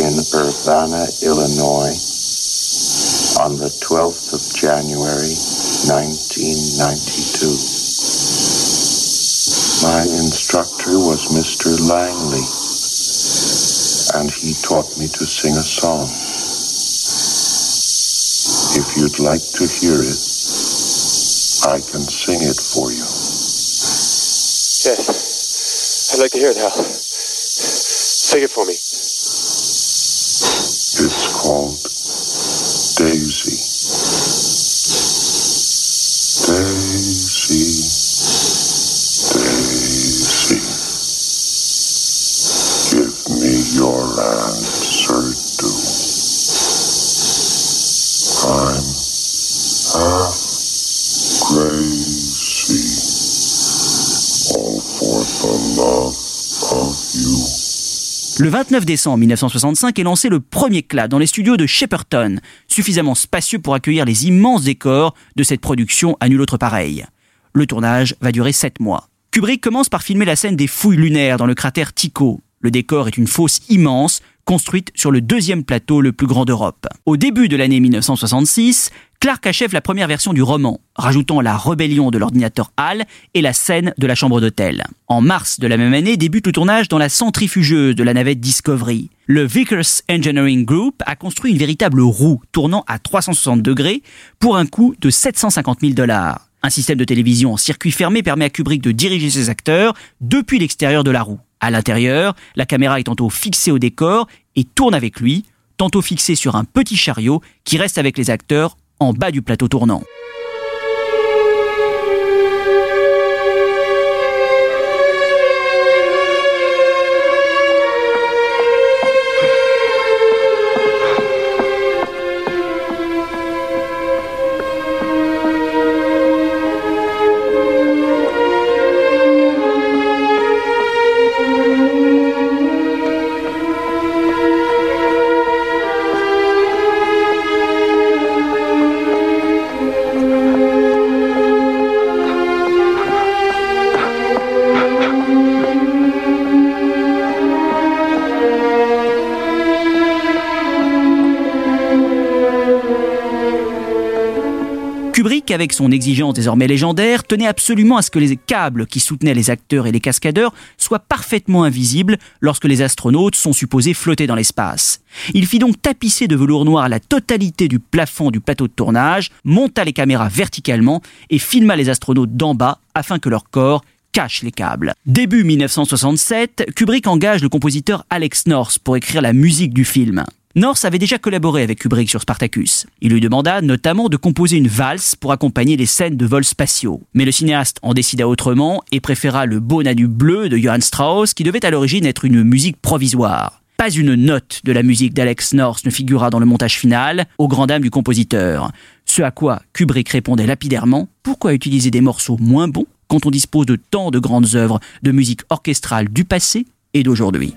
R: in Urbana, Illinois on the 12th of January 1992. My instructor was Mr. Langley, and he taught me to sing a song. If you'd like to hear it, I can sing it for you.
Q: Yes. I'd like to hear it, Hal. Sing it for me.
R: It's called Daisy. Daisy.
A: Le 29 décembre 1965 est lancé le premier CLA dans les studios de Shepperton, suffisamment spacieux pour accueillir les immenses décors de cette production à nul autre pareil. Le tournage va durer 7 mois. Kubrick commence par filmer la scène des fouilles lunaires dans le cratère Tycho. Le décor est une fosse immense, construite sur le deuxième plateau le plus grand d'Europe. Au début de l'année 1966, Clark achève la première version du roman, rajoutant la rébellion de l'ordinateur HAL et la scène de la chambre d'hôtel. En mars de la même année débute le tournage dans la centrifugeuse de la navette Discovery. Le Vickers Engineering Group a construit une véritable roue tournant à 360 degrés pour un coût de 750 000 dollars. Un système de télévision en circuit fermé permet à Kubrick de diriger ses acteurs depuis l'extérieur de la roue. À l'intérieur, la caméra est tantôt fixée au décor et tourne avec lui, tantôt fixée sur un petit chariot qui reste avec les acteurs en bas du plateau tournant. Avec son exigence désormais légendaire, tenait absolument à ce que les câbles qui soutenaient les acteurs et les cascadeurs soient parfaitement invisibles lorsque les astronautes sont supposés flotter dans l'espace. Il fit donc tapisser de velours noir la totalité du plafond du plateau de tournage, monta les caméras verticalement et filma les astronautes d'en bas afin que leur corps cache les câbles. Début 1967, Kubrick engage le compositeur Alex North pour écrire la musique du film. North avait déjà collaboré avec Kubrick sur Spartacus. Il lui demanda notamment de composer une valse pour accompagner les scènes de vols spatiaux. Mais le cinéaste en décida autrement et préféra le Beau Nanu bleu de Johann Strauss qui devait à l'origine être une musique provisoire. Pas une note de la musique d'Alex North ne figura dans le montage final, au grand dam du compositeur. Ce à quoi Kubrick répondait lapidairement Pourquoi utiliser des morceaux moins bons quand on dispose de tant de grandes œuvres de musique orchestrale du passé et d'aujourd'hui?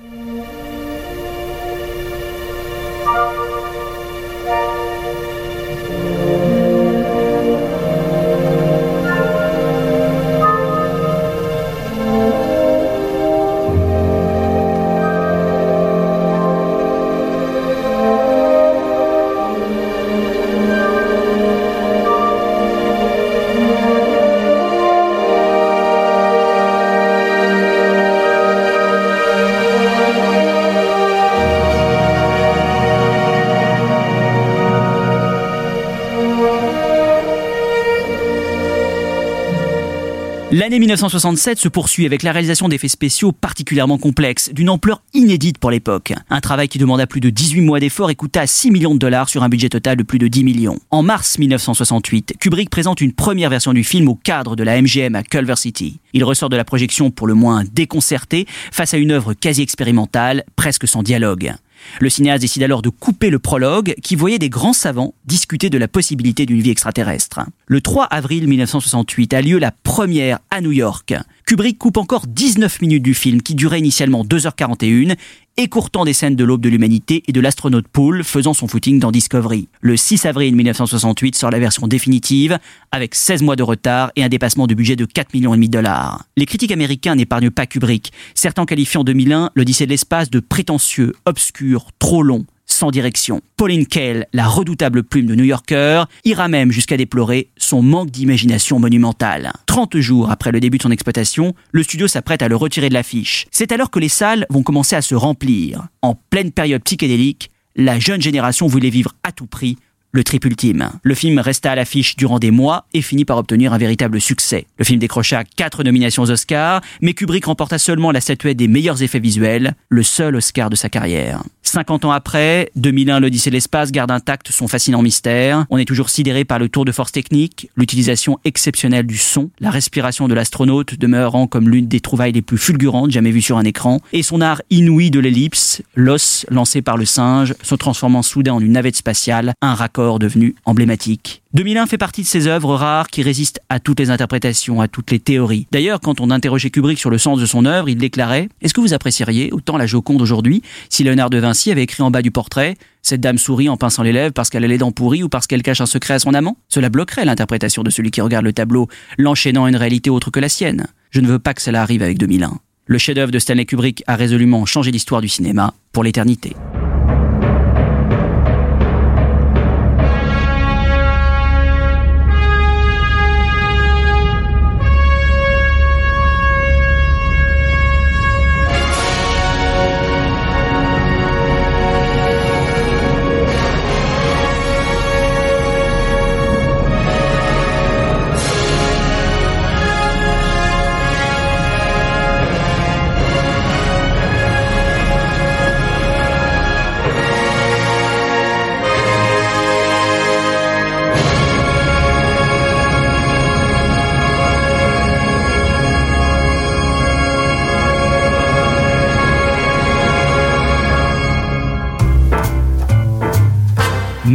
A: L'année 1967 se poursuit avec la réalisation d'effets spéciaux particulièrement complexes, d'une ampleur inédite pour l'époque. Un travail qui demanda plus de 18 mois d'efforts et coûta 6 millions de dollars sur un budget total de plus de 10 millions. En mars 1968, Kubrick présente une première version du film au cadre de la MGM à Culver City. Il ressort de la projection pour le moins déconcerté face à une œuvre quasi expérimentale, presque sans dialogue. Le cinéaste décide alors de couper le prologue qui voyait des grands savants discuter de la possibilité d'une vie extraterrestre. Le 3 avril 1968 a lieu la première à New York. Kubrick coupe encore 19 minutes du film qui durait initialement 2h41 écourtant des scènes de l'aube de l'humanité et de l'astronaute Paul faisant son footing dans Discovery. Le 6 avril 1968 sort la version définitive, avec 16 mois de retard et un dépassement de budget de 4 millions de dollars. Les critiques américains n'épargnent pas Kubrick, certains qualifient en 2001 l'Odyssée de l'espace de prétentieux, obscur, trop long, direction. Pauline Kael, la redoutable plume de New Yorker, ira même jusqu'à déplorer son manque d'imagination monumentale. 30 jours après le début de son exploitation, le studio s'apprête à le retirer de l'affiche. C'est alors que les salles vont commencer à se remplir. En pleine période psychédélique, la jeune génération voulait vivre à tout prix le trip ultime. Le film resta à l'affiche durant des mois et finit par obtenir un véritable succès. Le film décrocha quatre nominations aux Oscars, mais Kubrick remporta seulement la statuette des meilleurs effets visuels, le seul Oscar de sa carrière. 50 ans après, 2001, l'Odyssée de l'espace garde intact son fascinant mystère. On est toujours sidéré par le tour de force technique, l'utilisation exceptionnelle du son, la respiration de l'astronaute demeurant comme l'une des trouvailles les plus fulgurantes jamais vues sur un écran, et son art inouï de l'ellipse, l'os lancé par le singe, se transformant soudain en une navette spatiale, un raccord devenu emblématique. 2001 fait partie de ces œuvres rares qui résistent à toutes les interprétations, à toutes les théories. D'ailleurs, quand on interrogeait Kubrick sur le sens de son œuvre, il déclarait Est-ce que vous apprécieriez autant la Joconde aujourd'hui si Léonard de Vinci avait écrit en bas du portrait Cette dame sourit en pinçant les lèvres parce qu'elle a les dents pourries ou parce qu'elle cache un secret à son amant? Cela bloquerait l'interprétation de celui qui regarde le tableau, l'enchaînant à une réalité autre que la sienne. Je ne veux pas que cela arrive avec 2001. Le chef-d'œuvre de Stanley Kubrick a résolument changé l'histoire du cinéma pour l'éternité.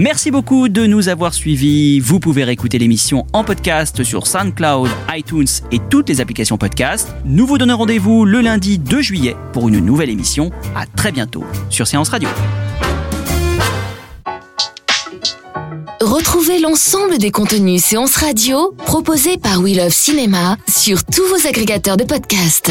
A: Merci beaucoup de nous avoir suivis. Vous pouvez réécouter l'émission en podcast sur SoundCloud, iTunes et toutes les applications podcast. Nous vous donnons rendez-vous le lundi 2 juillet pour une nouvelle émission. À très bientôt sur Séance Radio.
S: Retrouvez l'ensemble des contenus séances radio proposés par We Love Cinéma sur tous vos agrégateurs de podcasts.